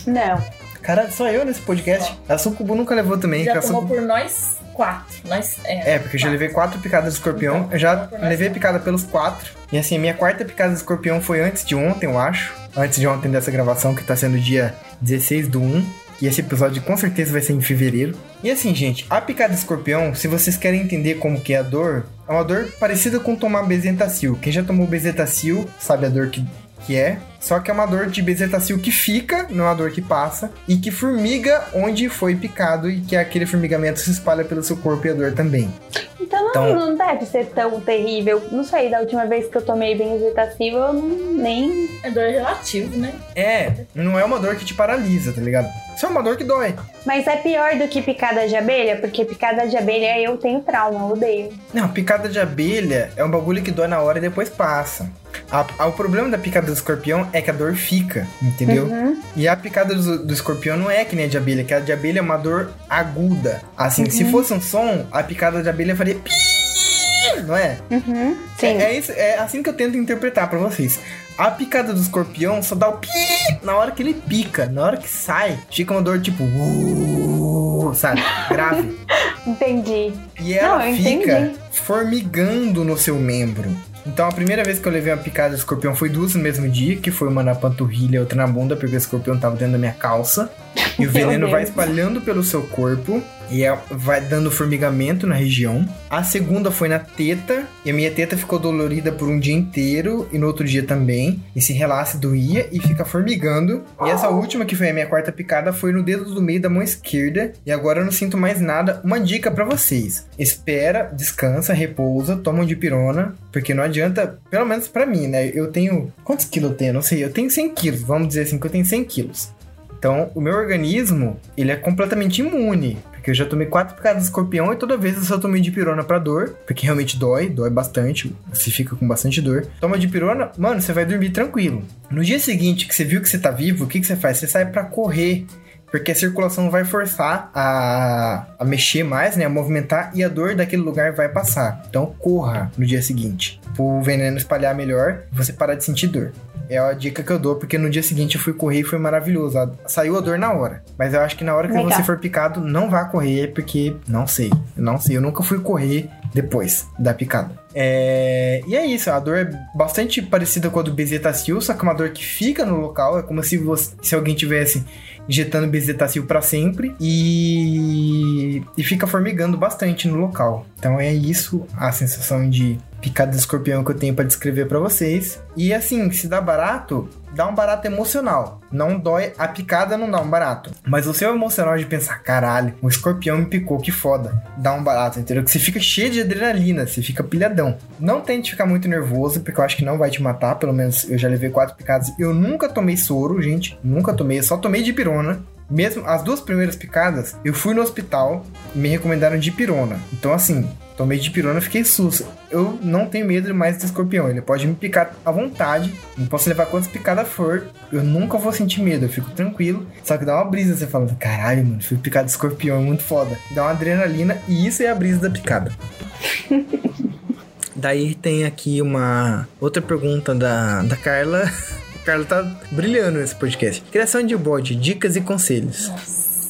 Não. Cara, só eu nesse podcast. A Sucubu nunca levou também. Já tomou Sucubu- por nós quatro. Nós, é, É, porque eu já levei quatro picadas de escorpião. Eu já Então, por nós levei picada pelos quatro. E assim, minha quarta picada de escorpião foi antes de ontem, eu acho. Antes de ontem dessa gravação, que tá sendo dia 16 do 1. E esse episódio com certeza vai ser em fevereiro. E assim, gente, a picada de escorpião, se vocês querem entender como que é a dor, é uma dor parecida com tomar bezetacil. Quem já tomou bezetacil sabe a dor que, que é. Só que é uma dor de bezetacil que fica, não é uma dor que passa, e que formiga onde foi picado e que aquele formigamento se espalha pelo seu corpo e a dor também. Então não, Então- não deve ser tão terrível. Não sei, da última vez que eu tomei benzetacil, eu não, nem. É dor relativo, né? É, não é uma dor que te paralisa, tá ligado? Isso é uma dor que dói. Mas é pior do que picada de abelha, porque picada de abelha eu tenho trauma, eu odeio. Não, picada de abelha é um bagulho que dói na hora e depois passa. A- a- o problema da picada do escorpião é que a dor fica, entendeu? Uhum. E a picada do, do escorpião não é que nem a de abelha, que a de abelha é uma dor aguda. Assim, se fosse um som, a picada de abelha faria. Não é? Uhum. Sim. É, é isso, é assim que eu tento interpretar pra vocês. A picada do escorpião só dá o pi na hora que ele pica. Na hora que sai, fica uma dor tipo. "Uh", sabe? Grave. Entendi. E ela Não, fica entendi. formigando no seu membro. Então a primeira vez que eu levei uma picada de escorpião foi duas no mesmo dia, que foi uma na panturrilha e outra na bunda, porque o escorpião tava dentro da minha calça. E o veneno vai espalhando pelo seu corpo e é- vai dando formigamento na região. A segunda foi na teta, e a minha teta ficou dolorida por um dia inteiro e no outro dia também. Esse relaxe doía e fica formigando. E essa última, que foi a minha quarta picada, foi no dedo do meio da mão esquerda. E agora eu não sinto mais nada. Uma dica pra vocês: espera, descansa, repousa, toma um dipirona, porque não adianta, pelo menos pra mim, né? Eu tenho. Quantos quilos eu tenho? Não sei. Eu tenho 100 quilos, vamos dizer assim que eu tenho 100 quilos. Então, o meu organismo, ele é completamente imune. Porque eu já tomei quatro picadas de escorpião e toda vez eu só tomei de pirona pra dor. Porque realmente dói, dói bastante. Você fica com bastante dor. Toma de pirona, mano, você vai dormir tranquilo. No dia seguinte que você viu que você tá vivo, o que, que você faz? Você sai pra correr. Porque a circulação vai forçar a, a mexer mais, né? A movimentar e a dor daquele lugar vai passar. Então corra no dia seguinte. Pro veneno espalhar melhor e você parar de sentir dor. É a dica que eu dou, porque no dia seguinte eu fui correr e foi maravilhoso. Saiu a dor na hora. Mas eu acho que na hora que Legal. você for picado, não vá correr, porque não sei. Eu não sei. Eu nunca fui correr depois da picada. É... E é isso, a dor é bastante parecida com a do bezetacil, só que é uma dor que fica no local. É como se, você, se alguém tivesse injetando bezetacil pra sempre e... e fica formigando bastante no local. Então é isso a sensação de picada de escorpião que eu tenho pra descrever pra vocês. E assim, se dá barato, dá um barato emocional. Não dói, a picada não dá um barato. Mas o seu emocional de pensar, caralho, um escorpião me picou, que foda. Dá um barato, entendeu? Que você fica cheio de adrenalina, você fica pilhadão. Não tente ficar muito nervoso, porque eu acho que não vai te matar. Pelo menos eu já levei quatro picadas. Eu nunca tomei soro, gente. Nunca tomei, eu só tomei de pirona. Mesmo as duas primeiras picadas, eu fui no hospital me recomendaram de pirona. Então, assim, tomei de pirona e fiquei susto. Eu não tenho medo mais do escorpião. Ele pode me picar à vontade. Não posso levar quantas picadas for. Eu nunca vou sentir medo. Eu fico tranquilo. Só que dá uma brisa você falando, caralho, mano, fui picado de escorpião, é muito foda. Dá uma adrenalina e isso é a brisa da picada. Daí tem aqui uma outra pergunta da, da Carla. Carla tá brilhando nesse podcast. Criação de bode, dicas e conselhos.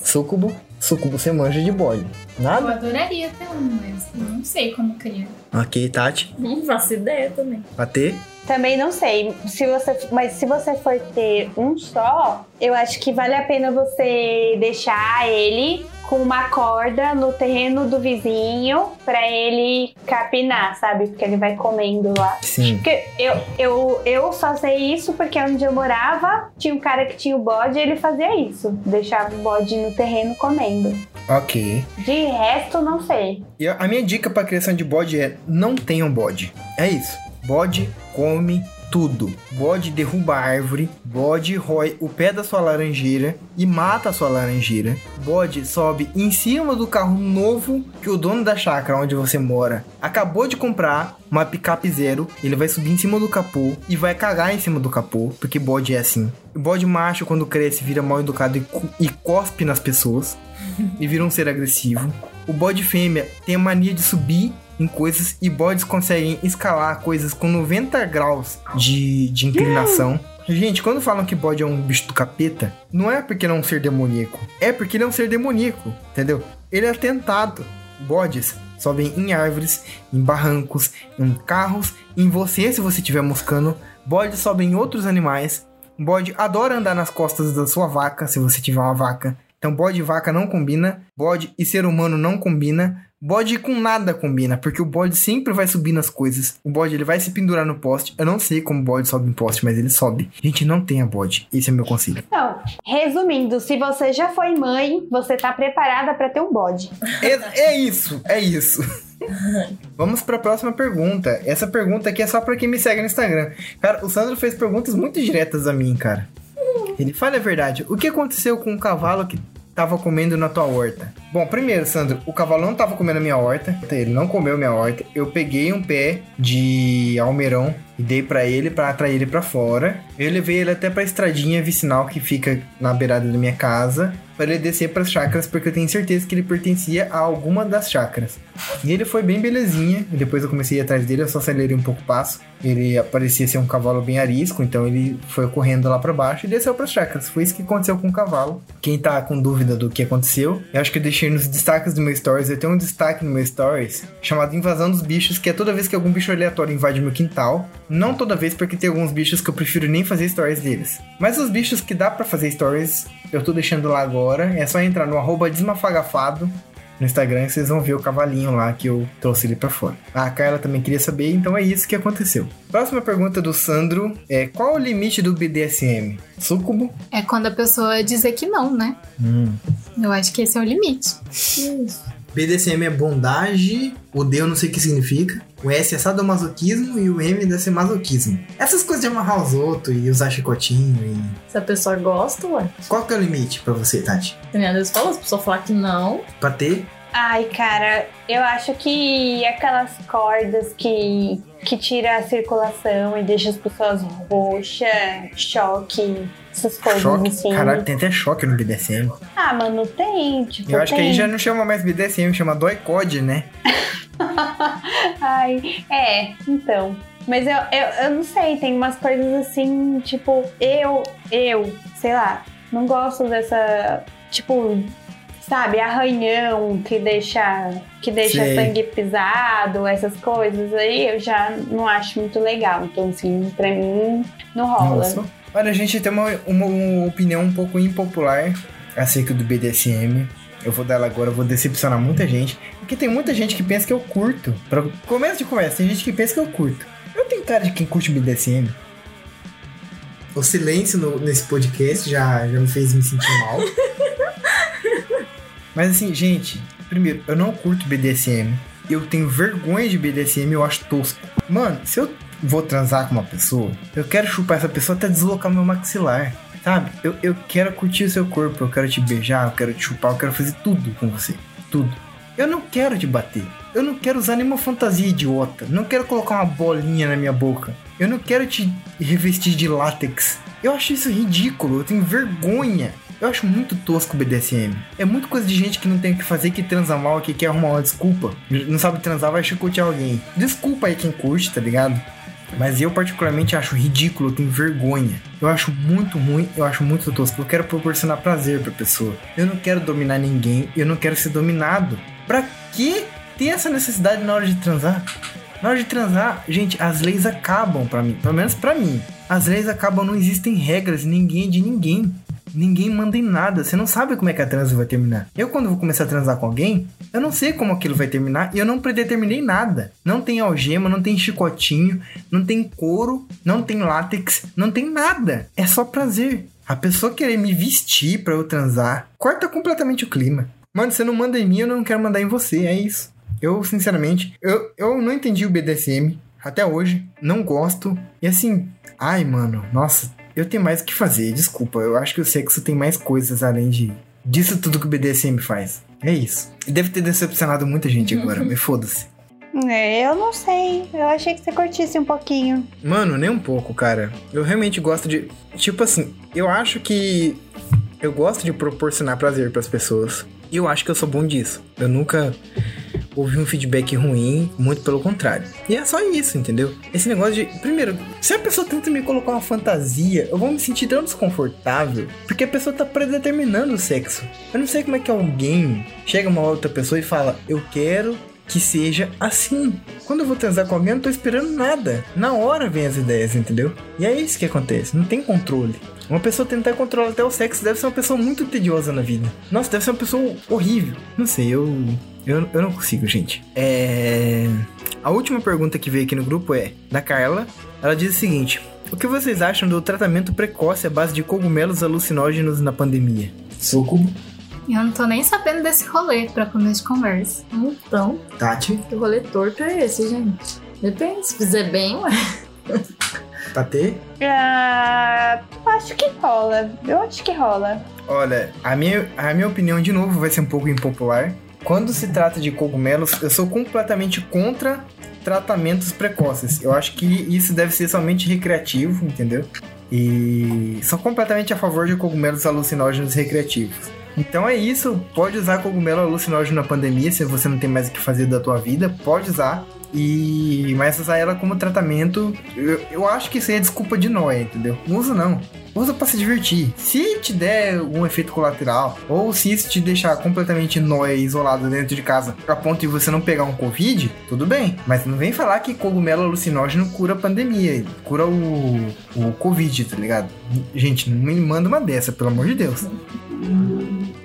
Sucubo, sucubo você manja de bode. Eu Nada? adoraria ter um, mas não sei como criar. Ok, Tati. Não faço ideia também. Bater. Também não sei. Se você, mas se você for ter um só, eu acho que vale a pena você deixar ele com uma corda no terreno do vizinho pra ele capinar, sabe? Porque ele vai comendo lá. Sim. Porque eu, eu, eu só sei isso porque onde eu morava tinha um cara que tinha o bode e ele fazia isso. Deixava o bode no terreno comendo. Ok. De resto, não sei. E a minha dica pra criação de bode é: não tenham bode. É isso. Bode come tudo. Bode derruba a árvore. Bode rói o pé da sua laranjeira e mata a sua laranjeira. Bode sobe em cima do carro novo que o dono da chácara onde você mora acabou de comprar. Uma picape zero, ele vai subir em cima do capô e vai cagar em cima do capô, porque bode é assim. O bode macho, quando cresce, vira mal educado e, e cospe nas pessoas e vira um ser agressivo. O bode fêmea tem a mania de subir em coisas e bodes conseguem escalar coisas com 90 graus de, de inclinação. Gente, quando falam que bode é um bicho do capeta, não é porque ele é um ser demoníaco, é porque ele é um ser demoníaco, entendeu? Ele é tentado. Bodes sobem em árvores, em barrancos, em carros, em você se você estiver moscando. Bodes sobem em outros animais. Bode adora andar nas costas da sua vaca, se você tiver uma vaca. Então, bode e vaca não combina. Bode e ser humano não combina. Bode com nada combina, porque o bode sempre vai subir nas coisas. O bode ele vai se pendurar no poste. Eu não sei como o bode sobe em poste, mas ele sobe. Gente, não tenha bode. Esse é meu conselho. Então, resumindo, se você já foi mãe, você tá preparada pra ter um bode. É, é isso, é isso. Vamos para a próxima pergunta. Essa pergunta aqui é só para quem me segue no Instagram. Cara, o Sandro fez perguntas muito diretas a mim, cara. Ele fala a verdade. O que aconteceu com o cavalo que tava comendo na tua horta? Bom, primeiro, Sandro, o cavalo não tava comendo a minha horta. Ele não comeu minha horta. Eu peguei um pé de almeirão e dei para ele para atrair ele para fora. Eu levei ele até para estradinha vicinal que fica na beirada da minha casa para ele descer para as chácaras porque eu tenho certeza que ele pertencia a alguma das chácaras. E ele foi bem belezinha. E depois eu comecei a ir atrás dele, eu só acelerei um pouco o passo. Ele parecia ser um cavalo bem arisco, então ele foi correndo lá para baixo e desceu para as chácaras. Foi isso que aconteceu com o cavalo. Quem tá com dúvida do que aconteceu, eu acho que eu deixei nos destaques do meu stories. Eu tenho um destaque no meu stories chamado Invasão dos Bichos, que é toda vez que algum bicho aleatório invade meu quintal. Não toda vez, porque tem alguns bichos que eu prefiro nem fazer stories deles. Mas os bichos que dá para fazer stories, eu tô deixando lá agora. É só entrar no arroba desmafagafado no Instagram e vocês vão ver o cavalinho lá que eu trouxe ele pra fora. A Carla também queria saber, então é isso que aconteceu. Próxima pergunta do Sandro é: qual o limite do BDSM? Súcubo? É quando a pessoa dizer que não, né? Hum. Eu acho que esse é o limite. BDSM é bondade, o D eu não sei o que significa. O S é sadomasoquismo e o M deve ser masoquismo. Essas coisas de amarrar os outros e usar chicotinho e. Se a pessoa gosta, ué. Qual que é o limite pra você, Tati? Tem às vezes fala, se a pessoa falar que não. Pra ter? Ai, cara, eu acho que aquelas cordas que, que tira a circulação e deixa as pessoas roxas, choque, essas coisas choque? assim. Caralho, tem até choque no BDSM. Ah, mano, tem, tipo, Eu acho que tem. aí já não chama mais BDSM, chama doicode, né? Ai, é, então. Mas eu, eu, eu não sei, tem umas coisas assim, tipo, eu, eu, sei lá, não gosto dessa, tipo, sabe, arranhão que deixa, que deixa Sei. sangue pisado, essas coisas aí, eu já não acho muito legal. Então, assim, pra mim, não rola. Nossa. Olha, a gente tem uma, uma, uma opinião um pouco impopular acerca do BDSM. Eu vou dar ela agora, eu vou decepcionar muita gente. Porque tem muita gente que pensa que eu curto. Pra começo de conversa, tem gente que pensa que eu curto. Eu tenho cara de quem curte BDSM. O silêncio no- nesse podcast já, já me fez me sentir mal. Mas assim, gente, primeiro, eu não curto BDSM. Eu tenho vergonha de BDSM, eu acho tosco. Mano, se eu vou transar com uma pessoa, eu quero chupar essa pessoa até deslocar meu maxilar. Sabe? Eu, eu quero curtir o seu corpo, eu quero te beijar, eu quero te chupar, eu quero fazer tudo com você. Tudo. Eu não quero te bater. Eu não quero usar nenhuma fantasia idiota. Não quero colocar uma bolinha na minha boca. Eu não quero te revestir de látex. Eu acho isso ridículo. Eu tenho vergonha. Eu acho muito tosco o BDSM. É muito coisa de gente que não tem o que fazer, que transa mal, que quer arrumar uma desculpa. Não sabe transar, vai chicotear alguém. Desculpa aí quem curte, tá ligado? Mas eu particularmente acho ridículo, eu tenho vergonha. Eu acho muito ruim, eu acho muito tosco. Eu quero proporcionar prazer pra pessoa. Eu não quero dominar ninguém, eu não quero ser dominado. Pra que ter essa necessidade na hora de transar? Na hora de transar, gente, as leis acabam pra mim, pelo menos pra mim. As leis acabam, não existem regras, ninguém é de ninguém. Ninguém manda em nada, você não sabe como é que a transa vai terminar. Eu, quando vou começar a transar com alguém, eu não sei como aquilo vai terminar e eu não predeterminei nada. Não tem algema, não tem chicotinho, não tem couro, não tem látex, não tem nada. É só prazer. A pessoa querer me vestir pra eu transar, corta completamente o clima. Mano, você não manda em mim, eu não quero mandar em você, é isso. Eu, sinceramente, eu, eu não entendi o BDSM até hoje, não gosto. E assim, ai, mano, nossa, eu tenho mais o que fazer, desculpa. Eu acho que o sexo tem mais coisas além de disso tudo que o BDSM faz. É isso. Deve ter decepcionado muita gente agora, me foda-se. É, eu não sei. Eu achei que você curtisse um pouquinho. Mano, nem um pouco, cara. Eu realmente gosto de. Tipo assim, eu acho que. Eu gosto de proporcionar prazer pras pessoas. E eu acho que eu sou bom disso. Eu nunca ouvir um feedback ruim, muito pelo contrário. E é só isso, entendeu? Esse negócio de. Primeiro, se a pessoa tenta me colocar uma fantasia, eu vou me sentir tão desconfortável, porque a pessoa tá predeterminando o sexo. Eu não sei como é que alguém chega uma outra pessoa e fala, eu quero que seja assim. Quando eu vou transar com alguém, eu não tô esperando nada. Na hora vem as ideias, entendeu? E é isso que acontece, não tem controle. Uma pessoa tentar controlar até o sexo deve ser uma pessoa muito tediosa na vida. Nossa, deve ser uma pessoa horrível. Não sei, eu. Eu, eu não consigo, gente. É. A última pergunta que veio aqui no grupo é da Carla. Ela diz o seguinte: O que vocês acham do tratamento precoce à base de cogumelos alucinógenos na pandemia? Sucubo. Eu não tô nem sabendo desse rolê pra começo de conversa. Então, Tati. que rolê torto é esse, gente? Depende, se fizer bem, ué. Patê. Ah, acho que rola. Eu acho que rola. Olha, a minha, a minha opinião de novo vai ser um pouco impopular. Quando se trata de cogumelos, eu sou completamente contra tratamentos precoces. Eu acho que isso deve ser somente recreativo, entendeu? E sou completamente a favor de cogumelos alucinógenos recreativos. Então é isso, pode usar cogumelo alucinógeno na pandemia, se você não tem mais o que fazer da tua vida, pode usar. E mas usar ela como tratamento, eu, eu acho que isso aí é desculpa de nóia, entendeu? Não usa não. Usa pra se divertir. Se te der algum efeito colateral, ou se isso te deixar completamente nóia isolado dentro de casa, a ponto de você não pegar um Covid, tudo bem. Mas não vem falar que cogumelo alucinógeno cura a pandemia, cura o, o Covid, tá ligado? Gente, não me manda uma dessa, pelo amor de Deus.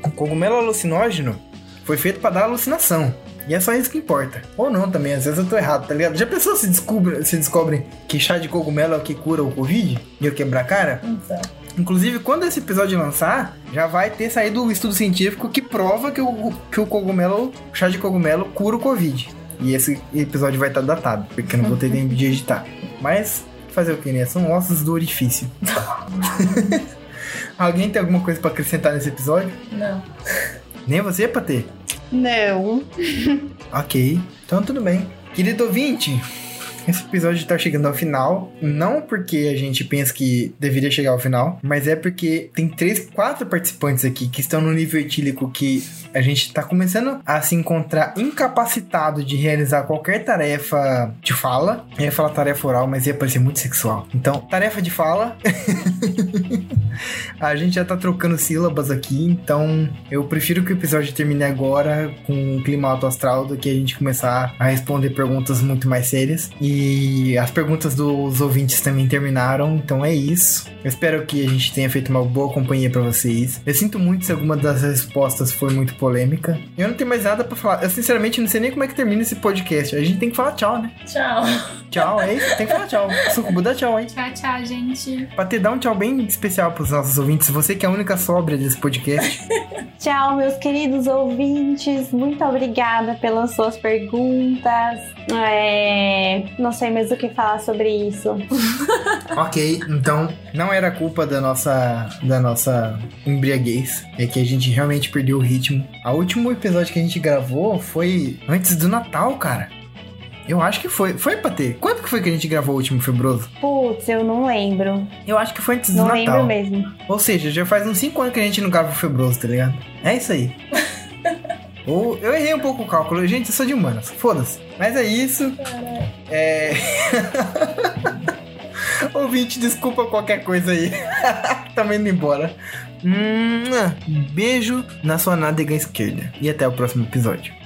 O cogumelo alucinógeno foi feito pra dar alucinação. E é só isso que importa. Ou não também, às vezes eu tô errado, tá ligado? Já pensou se, descobre, se descobrem que chá de cogumelo é o que cura o Covid? E eu quebrar a cara? Então. Inclusive, quando esse episódio lançar, já vai ter saído o estudo científico que prova que o, que o cogumelo, o chá de cogumelo, cura o Covid. E esse episódio vai estar datado, porque eu não vou ter tempo de editar. Mas, fazer o que, né? São ossos do orifício. Alguém tem alguma coisa pra acrescentar nesse episódio? Não. Nem você, Patê? Não. Ok, então tudo bem. Querido ouvinte, esse episódio tá chegando ao final. Não porque a gente pensa que deveria chegar ao final, mas é porque tem três, quatro participantes aqui que estão no nível etílico que a gente tá começando a se encontrar incapacitado de realizar qualquer tarefa de fala. Eu ia falar tarefa oral, mas ia parecer muito sexual. Então, tarefa de fala. A gente já tá trocando sílabas aqui, então eu prefiro que o episódio termine agora com um clima alto astral do que a gente começar a responder perguntas muito mais sérias. E as perguntas dos ouvintes também terminaram, então é isso. Eu espero que a gente tenha feito uma boa companhia pra vocês. Eu sinto muito se alguma das respostas foi muito polêmica. Eu não tenho mais nada pra falar. Eu sinceramente não sei nem como é que termina esse podcast. A gente tem que falar tchau, né? Tchau. Tchau, é isso? Tem que falar tchau. Sucubu, dá tchau, hein? Tchau, tchau, gente. Pra ter dar um tchau bem especial pros nossos ouvintes. Você que é a única sóbria desse podcast. Tchau, meus queridos ouvintes. Muito obrigada pelas suas perguntas. É, Não sei mais o que falar sobre isso. ok, então não era culpa da nossa da nossa embriaguez. É que a gente realmente perdeu o ritmo. O último episódio que a gente gravou foi antes do Natal, cara. Eu acho que foi. Foi, Patê? Quando que foi que a gente gravou o último Febroso? Putz, eu não lembro. Eu acho que foi antes do Não Natal. lembro mesmo. Ou seja, já faz uns 5 anos que a gente não grava o Febroso, tá ligado? É isso aí. Ou eu errei um pouco o cálculo. Gente, eu sou de humanas. Foda-se. Mas é isso. É. Ouvinte, desculpa qualquer coisa aí. Tamo indo embora. Hum, beijo na sua nádega esquerda. E até o próximo episódio.